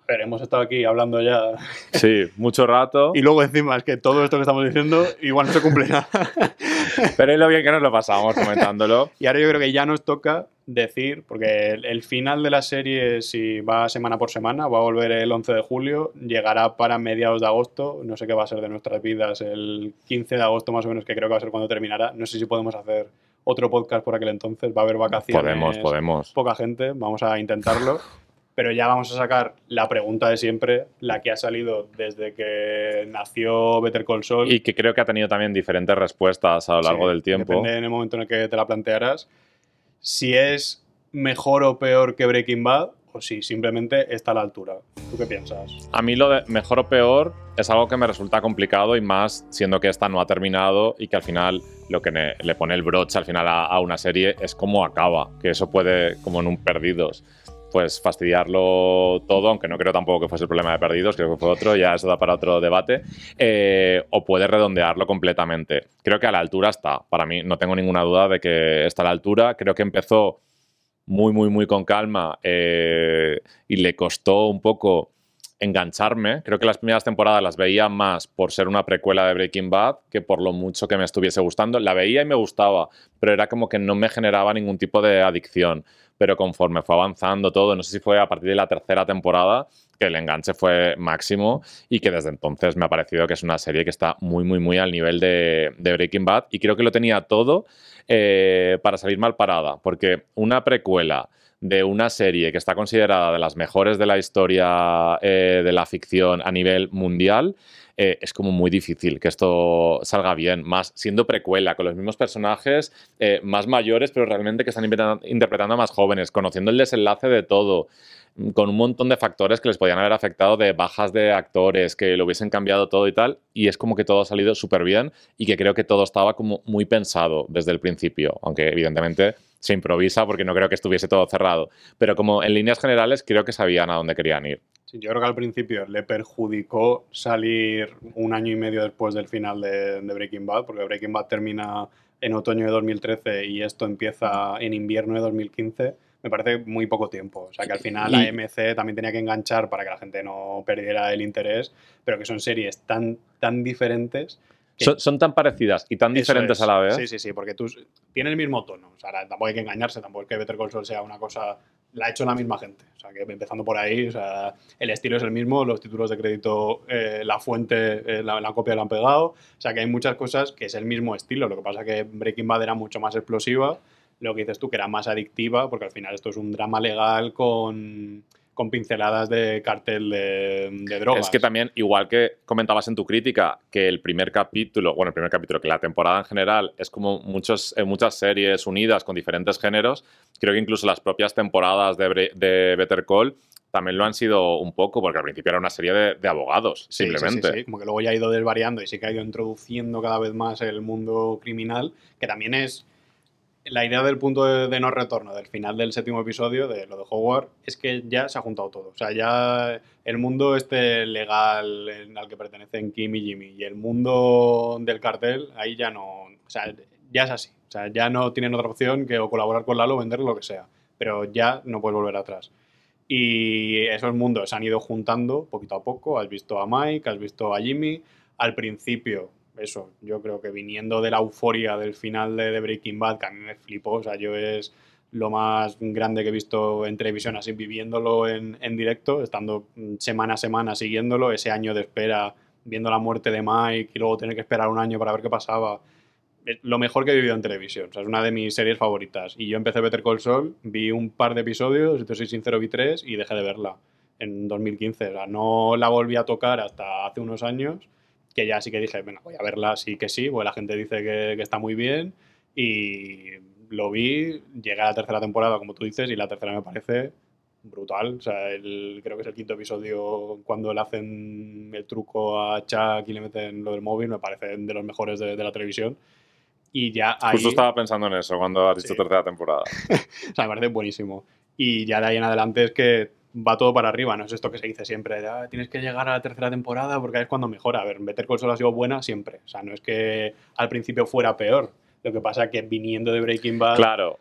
Ver, hemos estado aquí hablando ya. Sí, mucho rato. y luego encima es que todo esto que estamos diciendo igual no se cumple nada. Pero es lo bien que nos lo pasamos comentándolo. y ahora yo creo que ya nos toca decir, porque el, final de la serie, si va semana por semana, va a volver el 11 de julio, llegará para mediados de agosto, no sé qué va a ser de nuestras vidas, el 15 de agosto más o menos, que creo que va a ser cuando terminará. No sé si podemos hacer otro podcast por aquel entonces, va a haber vacaciones. Podemos, podemos. Poca gente, vamos a intentarlo. Pero ya vamos a sacar la pregunta de siempre, la que ha salido desde que nació Better Call Saul. Y que creo que ha tenido también diferentes respuestas a lo largo del tiempo. Depende en el momento en el que te la plantearás. Si es mejor o peor que Breaking Bad o si simplemente está a la altura. ¿Tú qué piensas? A mí lo de mejor o peor es algo que me resulta complicado y más siendo que esta no ha terminado y que al final lo que le pone el broche al final a, a una serie es cómo acaba, que eso puede como en un perdidos. Pues fastidiarlo todo, aunque no creo tampoco que fuese el problema de perdidos, creo que fue otro, ya eso da para otro debate, eh, o puede redondearlo completamente. Creo que a la altura está, para mí no tengo ninguna duda de que está a la altura, creo que empezó muy, muy, muy con calma eh, y le costó un poco engancharme. Creo que las primeras temporadas las veía más por ser una precuela de Breaking Bad que por lo mucho que me estuviese gustando. La veía y me gustaba, pero era como que no me generaba ningún tipo de adicción. Pero conforme fue avanzando todo, no sé si fue a partir de la tercera temporada, que el enganche fue máximo y que desde entonces me ha parecido que es una serie que está muy, muy, muy al nivel de, Breaking Bad y creo que lo tenía todo eh, para salir mal parada, porque una precuela de una serie que está considerada de las mejores de la historia eh, de la ficción a nivel mundial, eh, es como muy difícil que esto salga bien, más siendo precuela, con los mismos personajes eh, más mayores, pero realmente que están interpretando a más jóvenes, conociendo el desenlace de todo con un montón de factores que les podían haber afectado de bajas de actores, que lo hubiesen cambiado todo y tal, y es como que todo ha salido súper bien y que creo que todo estaba como muy pensado desde el principio, aunque evidentemente se improvisa porque no creo que estuviese todo cerrado. Pero como en líneas generales creo que sabían a dónde querían ir. Sí, yo creo que al principio le perjudicó salir un año y medio después del final de, Breaking Bad, porque Breaking Bad termina en otoño de 2013 y esto empieza en invierno de 2015 me parece muy poco tiempo. O sea, que al final la MC también tenía que enganchar para que la gente no perdiera el interés, pero que son series tan, tan diferentes son, tan parecidas y tan diferentes a la vez. Sí, sí, sí, porque tú tienes el mismo tono. O sea, tampoco hay que engañarse, tampoco es que Better Call Saul sea una cosa. La ha hecho la misma gente. O sea, que empezando por ahí, o sea, el estilo es el mismo, los títulos de crédito, eh, la fuente, eh, la, copia la han pegado. O sea, que hay muchas cosas que es el mismo estilo. Lo que pasa es que Breaking Bad era mucho más explosiva. Lo que dices tú, que era más adictiva, porque al final esto es un drama legal con con pinceladas de cartel de, drogas. Es que también, igual que comentabas en tu crítica, que el primer capítulo, bueno, el primer capítulo, que la temporada en general es como muchos, muchas series unidas con diferentes géneros, creo que incluso las propias temporadas de, de Better Call también lo han sido un poco, porque al principio era una serie de, abogados, simplemente. Sí, sí, como que luego ya ha ido desvariando y sí que ha ido introduciendo cada vez más el mundo criminal, que también es la idea del punto de, no retorno del final del séptimo episodio de lo de Howard es que ya se ha juntado todo. O sea, ya el mundo este legal al que pertenecen Kim y Jimmy y el mundo del cartel, ahí ya no. O sea, ya es así. O sea, ya no tienen otra opción que o colaborar con Lalo o vender lo que sea. Pero ya no puedes volver atrás. Y esos mundos se han ido juntando poquito a poco. Has visto a Mike, has visto a Jimmy. Al principio eso, yo creo que viniendo de la euforia del final de, Breaking Bad, que a mí me flipó, o sea, yo es lo más grande que he visto en televisión, así viviéndolo en, directo, estando semana a semana siguiéndolo, ese año de espera, viendo la muerte de Mike y luego tener que esperar un año para ver qué pasaba. Lo mejor que he vivido en televisión, o sea, es una de mis series favoritas. Y yo empecé Better Call Saul, vi un par de episodios, si te soy sincero, vi tres y dejé de verla en 2015. O sea, no la volví a tocar hasta hace unos años que ya sí que dije, bueno, voy a verla, sí que sí, porque la gente dice que, está muy bien y lo vi, llegué a la tercera temporada, como tú dices, y la tercera me parece brutal. O sea, el, creo que es el quinto episodio cuando le hacen el truco a Chuck y le meten lo del móvil, me parece de los mejores de, la televisión. Y ya ahí... Justo estaba pensando en eso cuando has dicho tercera temporada. o sea, me parece buenísimo. Y ya de ahí en adelante es que va todo para arriba, no es esto que se dice siempre, ah, tienes que llegar a la tercera temporada porque es cuando mejora. A ver, Better Call Saul ha sido buena siempre, o sea, no es que al principio fuera peor, lo que pasa es que viniendo de Breaking Bad claro.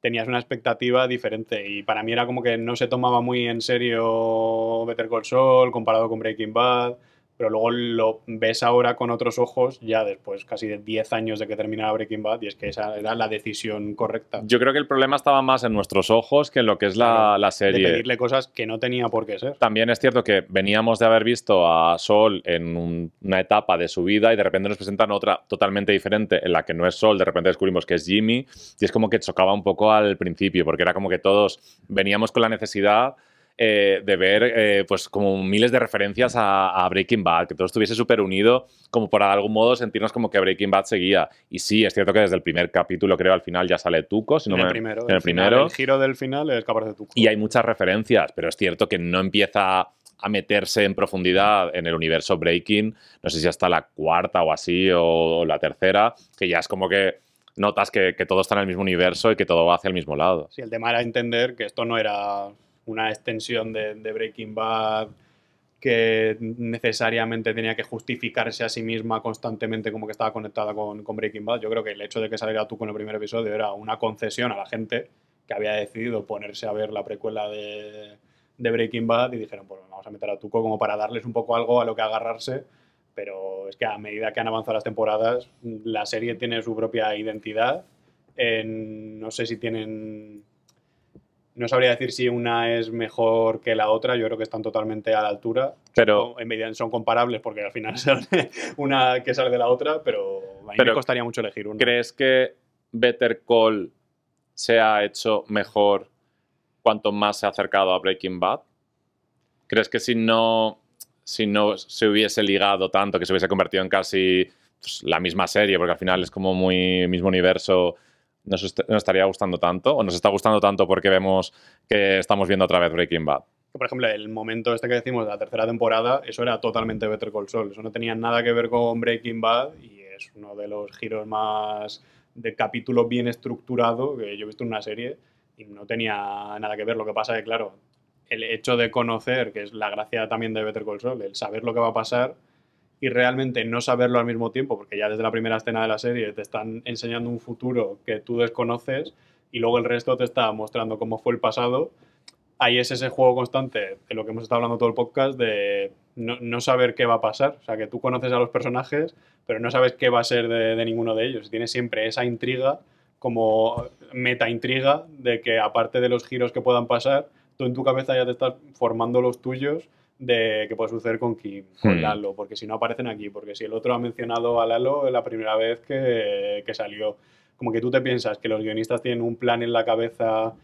tenías una expectativa diferente y para mí era como que no se tomaba muy en serio Better Call Saul comparado con Breaking Bad pero luego lo ves ahora con otros ojos, ya después casi de 10 años de que terminara Breaking Bad, y es que esa era la decisión correcta. Yo creo que el problema estaba más en nuestros ojos que en lo que es la, serie. De pedirle cosas que no tenía por qué ser. También es cierto que veníamos de haber visto a Sol en una etapa de su vida y de repente nos presentan otra totalmente diferente en la que no es Sol, de repente descubrimos que es Jimmy, y es como que chocaba un poco al principio, porque era como que todos veníamos con la necesidad eh, de ver eh, pues como miles de referencias a, Breaking Bad, que todo estuviese súper unido, como por algún modo sentirnos como que Breaking Bad seguía. Y sí, es cierto que desde el primer capítulo, creo, al final ya sale Tuco, si no en el primero. En el, primero. el giro del final es capaz de Tuco. Y hay muchas referencias, pero es cierto que no empieza a meterse en profundidad en el universo Breaking, no sé si hasta la cuarta o así, o, la tercera, que ya es como que notas que, que, todo está en el mismo universo y que todo va hacia el mismo lado. Sí, el tema era entender que esto no era una extensión de, Breaking Bad que necesariamente tenía que justificarse a sí misma constantemente como que estaba conectada con, Breaking Bad. Yo creo que el hecho de que saliera tú con el primer episodio era una concesión a la gente que había decidido ponerse a ver la precuela de, de Breaking Bad y dijeron, pues vamos a meter a Tuco como para darles un poco algo a lo que agarrarse, pero es que a medida que han avanzado las temporadas, la serie tiene su propia identidad. En, no sé si tienen no sabría decir si una es mejor que la otra, yo creo que están totalmente a la altura. Pero en medida son comparables porque al final son una que sale de la otra, pero a mí me costaría mucho elegir una. ¿Crees que Better Call se ha hecho mejor cuanto más se ha acercado a Breaking Bad? ¿Crees que si no, si no se hubiese ligado tanto, que se hubiese convertido en casi pues, la misma serie, porque al final es como muy mismo universo, nos, estaría gustando tanto? ¿O nos está gustando tanto porque vemos que estamos viendo otra vez Breaking Bad? Por ejemplo, el momento este que decimos de la tercera temporada, eso era totalmente Better Call Saul. Eso no tenía nada que ver con Breaking Bad y es uno de los giros más de capítulo bien estructurado que yo he visto en una serie y no tenía nada que ver. Lo que pasa es que, claro, el hecho de conocer, que es la gracia también de Better Call Saul, el saber lo que va a pasar, y realmente no saberlo al mismo tiempo, porque ya desde la primera escena de la serie te están enseñando un futuro que tú desconoces y luego el resto te está mostrando cómo fue el pasado. Ahí es ese juego constante de lo que hemos estado hablando todo el podcast, de no, saber qué va a pasar. O sea, que tú conoces a los personajes, pero no sabes qué va a ser de, ninguno de ellos. Tienes siempre esa intriga como meta intriga de que aparte de los giros que puedan pasar, tú en tu cabeza ya te estás formando los tuyos de qué puede suceder con Kim, con hmm. Lalo, porque si no aparecen aquí, porque si el otro ha mencionado a Lalo es la primera vez que, que, salió, como que tú te piensas que los guionistas tienen un plan en la cabeza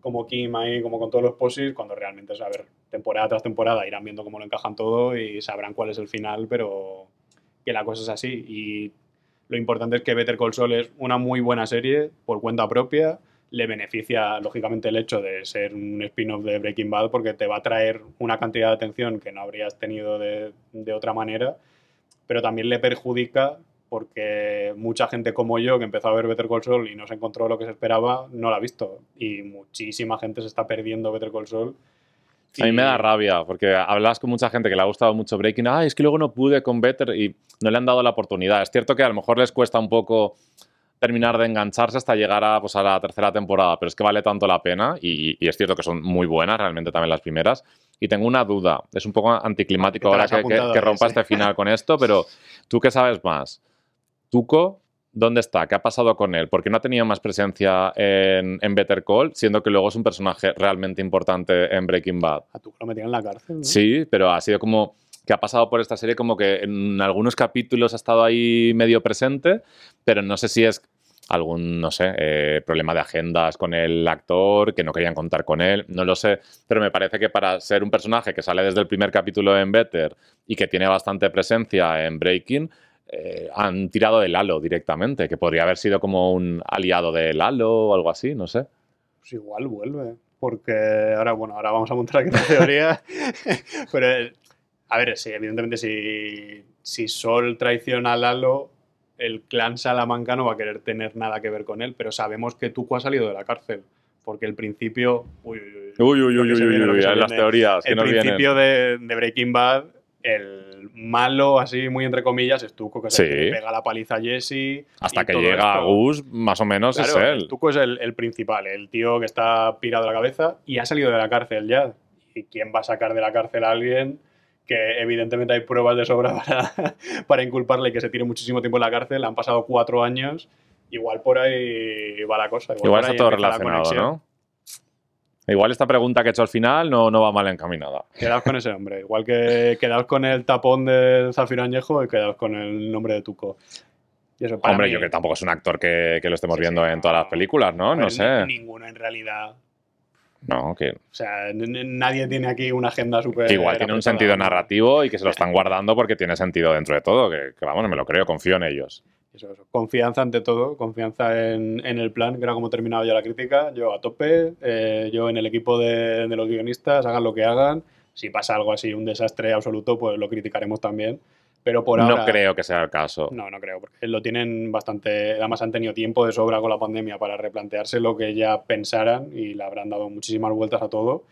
como Kim ahí, como con todos los posis, cuando realmente, a ver, temporada tras temporada irán viendo cómo lo encajan todo y sabrán cuál es el final, pero que la cosa es así. Y lo importante es que Better Call Saul es una muy buena serie por cuenta propia, le beneficia lógicamente el hecho de ser un spin-off de Breaking Bad porque te va a traer una cantidad de atención que no habrías tenido de, de, otra manera, pero también le perjudica porque mucha gente como yo que empezó a ver Better Call Saul y no se encontró lo que se esperaba, no la ha visto y muchísima gente se está perdiendo Better Call Saul. A mí me da rabia, porque hablas con mucha gente que le ha gustado mucho Breaking, ah, es que luego no pude con Better y no le han dado la oportunidad. Es cierto que a lo mejor les cuesta un poco terminar de engancharse hasta llegar a, pues, a la tercera temporada, pero es que vale tanto la pena y, es cierto que son muy buenas realmente también las primeras. Y tengo una duda, es un poco anticlimático ahora que, que, rompa este final con esto, pero tú qué sabes más. Tuco, ¿dónde está? ¿Qué ha pasado con él? ¿Por qué no ha tenido más presencia en, en, Better Call, siendo que luego es un personaje realmente importante en Breaking Bad? A Tuco lo metían en la cárcel. ¿no? Sí, pero ha sido como que ha pasado por esta serie como que en algunos capítulos ha estado ahí medio presente, pero no sé si es algún, no sé, eh, problema de agendas con el actor, que no querían contar con él, no lo sé, pero me parece que para ser un personaje que sale desde el primer capítulo en Better y que tiene bastante presencia en Breaking, eh, han tirado de Lalo directamente, que podría haber sido como un aliado de Lalo o algo así, no sé. Pues igual vuelve, porque ahora, bueno, ahora vamos a montar aquí la teoría, pero, a ver, sí, evidentemente si, si Sol traiciona a Lalo, el clan Salamanca no va a querer tener nada que ver con él, pero sabemos que Tuco ha salido de la cárcel. Porque el principio. Uy, uy, uy, uy, uy, uy, las teorías. El principio de, Breaking Bad, el malo, así muy entre comillas, es Tuco, que pega la paliza a Jesse. Hasta que llega Gus, más o menos es él. Tuco es el, el, principal, el tío que está pirado de la cabeza y ha salido de la cárcel ya. ¿Y quién va a sacar de la cárcel a alguien? Que evidentemente hay pruebas de sobra para, para inculparle y que se tiene muchísimo tiempo en la cárcel. Han pasado cuatro años, igual por ahí va la cosa. Igual, está todo relacionado, ¿no? Igual esta pregunta que he hecho al final no, no va mal encaminada. Quedaos con ese hombre. Igual que quedaos con el tapón del Zafiro Añejo y quedaos con el nombre de Tuco. Hombre, yo que tampoco es un actor que, que lo estemos viendo en todas las películas, ¿no? No sé. Ninguno en realidad no, que... O sea, nadie tiene aquí una agenda súper... igual tiene un sentido narrativo y que se lo están guardando porque tiene sentido dentro de todo, que, vamos, me lo creo, confío en ellos. Eso, Confianza ante todo, confianza en, el plan, que era como terminado ya la crítica. Yo a tope, eh, yo en el equipo de, de los guionistas, hagan lo que hagan. Si pasa algo así, un desastre absoluto, pues lo criticaremos también. Pero por ahora. No creo que sea el caso. No, no creo, porque lo tienen bastante. Además, han tenido tiempo de sobra con la pandemia para replantearse lo que ya pensaran y le habrán dado muchísimas vueltas a todo.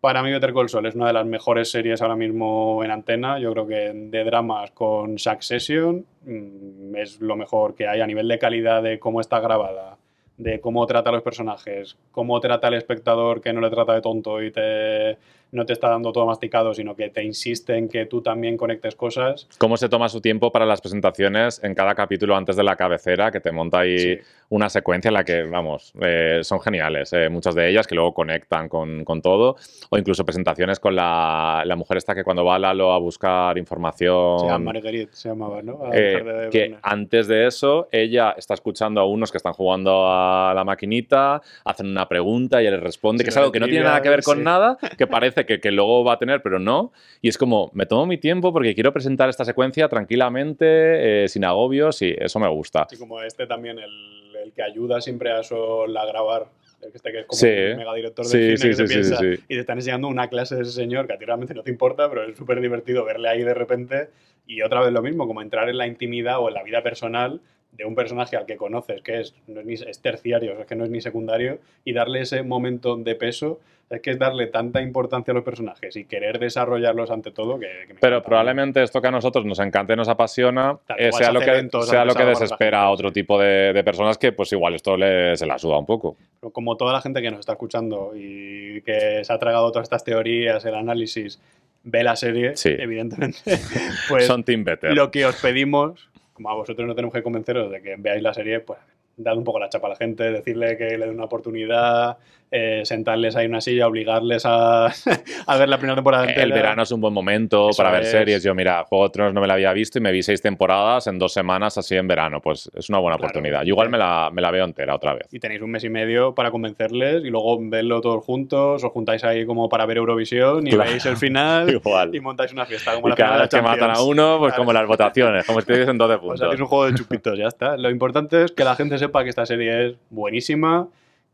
Para mí Better Call Saul es una de las mejores series ahora mismo en antena. Yo creo que de dramas con Succession mm, es lo mejor que hay a nivel de calidad de cómo está grabada, de cómo trata a los personajes, cómo trata al espectador que no le trata de tonto y te, no te está dando todo masticado, sino que te insiste en que tú también conectes cosas. ¿Cómo se toma su tiempo para las presentaciones en cada capítulo antes de la cabecera, que te monta ahí Sí. una secuencia en la que, vamos, eh, son geniales, eh, muchas de ellas que luego conectan con, con todo, o incluso presentaciones con la, la mujer esta que cuando va a Lalo a buscar información... Se llama Marguerite, se llamaba, ¿no? Eh, de que antes de eso ella está escuchando a unos que están jugando a la maquinita, hacen una pregunta y ella les responde, Sí, que es algo que no tiene nada que ver con sí. nada, que parece que, que luego va a tener, pero no. Y es como, me tomo mi tiempo porque quiero presentar esta secuencia tranquilamente, eh, sin agobios, y eso me gusta. Así como este también, el, el que ayuda siempre a Sol a grabar. el que Este que es como Sí. un megadirector de Sí, cine sí, que piensa y te están enseñando una clase de ese señor que a ti realmente no te importa, pero es súper divertido verle ahí de repente y otra vez lo mismo, como entrar en la intimidad o en la vida personal de un personaje al que conoces, que es, no es, ni, es terciario, es que no es ni secundario, y darle ese momento de peso, es que es darle tanta importancia a los personajes y querer desarrollarlos ante todo que, que me Pero probablemente esto que a nosotros nos encanta y nos apasiona Claro, eh, sea, se lo que, eventos sea lo que desespera a otro tipo de, de personas que pues igual esto le, se la suda un poco. Pero como toda la gente que nos está escuchando y que se ha tragado todas estas teorías, el análisis, ve la serie, Sí. evidentemente, pues Son Team Better. lo que os pedimos, como a vosotros no tenemos que convenceros de que veáis la serie, pues dad un poco la chapa a la gente, decirle que le den una oportunidad, eh, sentarles ahí en una silla, obligarles a, a ver la primera temporada entera. El verano es un buen momento Eso para ver es. series. Yo, mira, Juego de Tronos no me la había visto y me vi seis temporadas en dos semanas así en verano. Pues es una buena Claro. oportunidad. Yo igual me la, me la veo entera otra vez. Y tenéis un mes y medio para convencerles y luego verlo todos juntos, os juntáis ahí como para ver Eurovisión y Claro. veis el final Igual. y montáis una fiesta como Y la final cada de vez que la matan a uno, pues Claro. como las votaciones, como si dicen 12 O puntos. sea, es un juego de chupitos, ya está. Lo importante es que la gente sepa que esta serie es buenísima,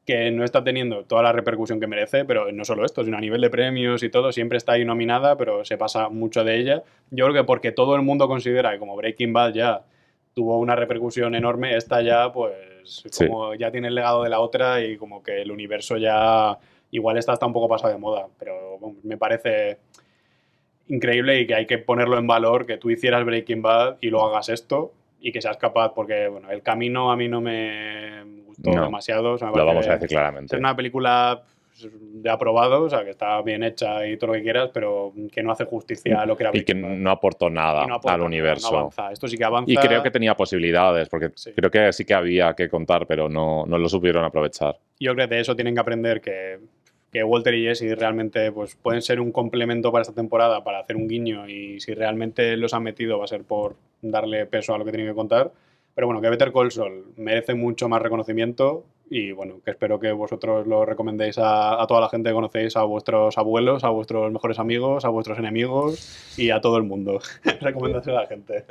que no está teniendo toda la repercusión que merece, pero no solo esto, sino a nivel de premios y todo, siempre está ahí nominada, pero se pasa mucho de ella. Yo creo que porque todo el mundo considera que como Breaking Bad ya tuvo una repercusión enorme, esta ya pues Sí. como ya tiene el legado de la otra y como que el universo ya igual está hasta un poco pasado de moda, pero bueno, me parece increíble y que hay que ponerlo en valor que tú hicieras Breaking Bad y lo hagas esto y que seas capaz, porque bueno, el camino a mí no me gustó No, demasiado. o sea, me Lo vamos a decir claramente. Es una película pues, de aprobado, o sea, que está bien hecha y todo lo que quieras, pero que no hace justicia a lo que era Y que no aportó nada no al universo. no avanza. Esto sí que avanza. y creo que tenía posibilidades, porque Sí. creo que sí que había que contar, pero no, no lo supieron aprovechar. yo creo que de eso tienen que aprender que, que Walter y Jesse realmente pues, pueden ser un complemento para esta temporada, para hacer un guiño y si realmente los han metido va a ser por darle peso a lo que tienen que contar. Pero bueno, que Better Call Saul merece mucho más reconocimiento y bueno, que espero que vosotros lo recomendéis a, toda la gente que conocéis, a vuestros abuelos, a vuestros mejores amigos, a vuestros enemigos y a todo el mundo. Recomendárselo a la gente.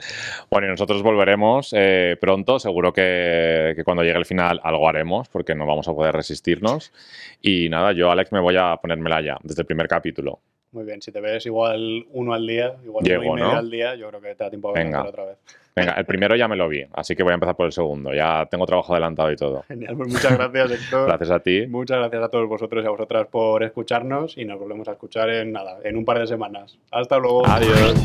Bueno, y nosotros volveremos eh, pronto, seguro que, que cuando llegue el final algo haremos, porque no vamos a poder resistirnos. Y nada, yo, Alex, me voy a ponérmela ya, desde el primer capítulo. Muy bien, si te ves igual uno al día, igual Llego, uno y medio ¿no? al día, yo creo que te da tiempo a verlo otra vez. Venga, el primero ya me lo vi, así que voy a empezar por el segundo. Ya tengo trabajo adelantado y todo. Genial, pues muchas gracias, Héctor. Gracias a ti. Muchas gracias a todos vosotros y a vosotras por escucharnos y nos volvemos a escuchar en nada, en un par de semanas. Hasta luego. Adiós.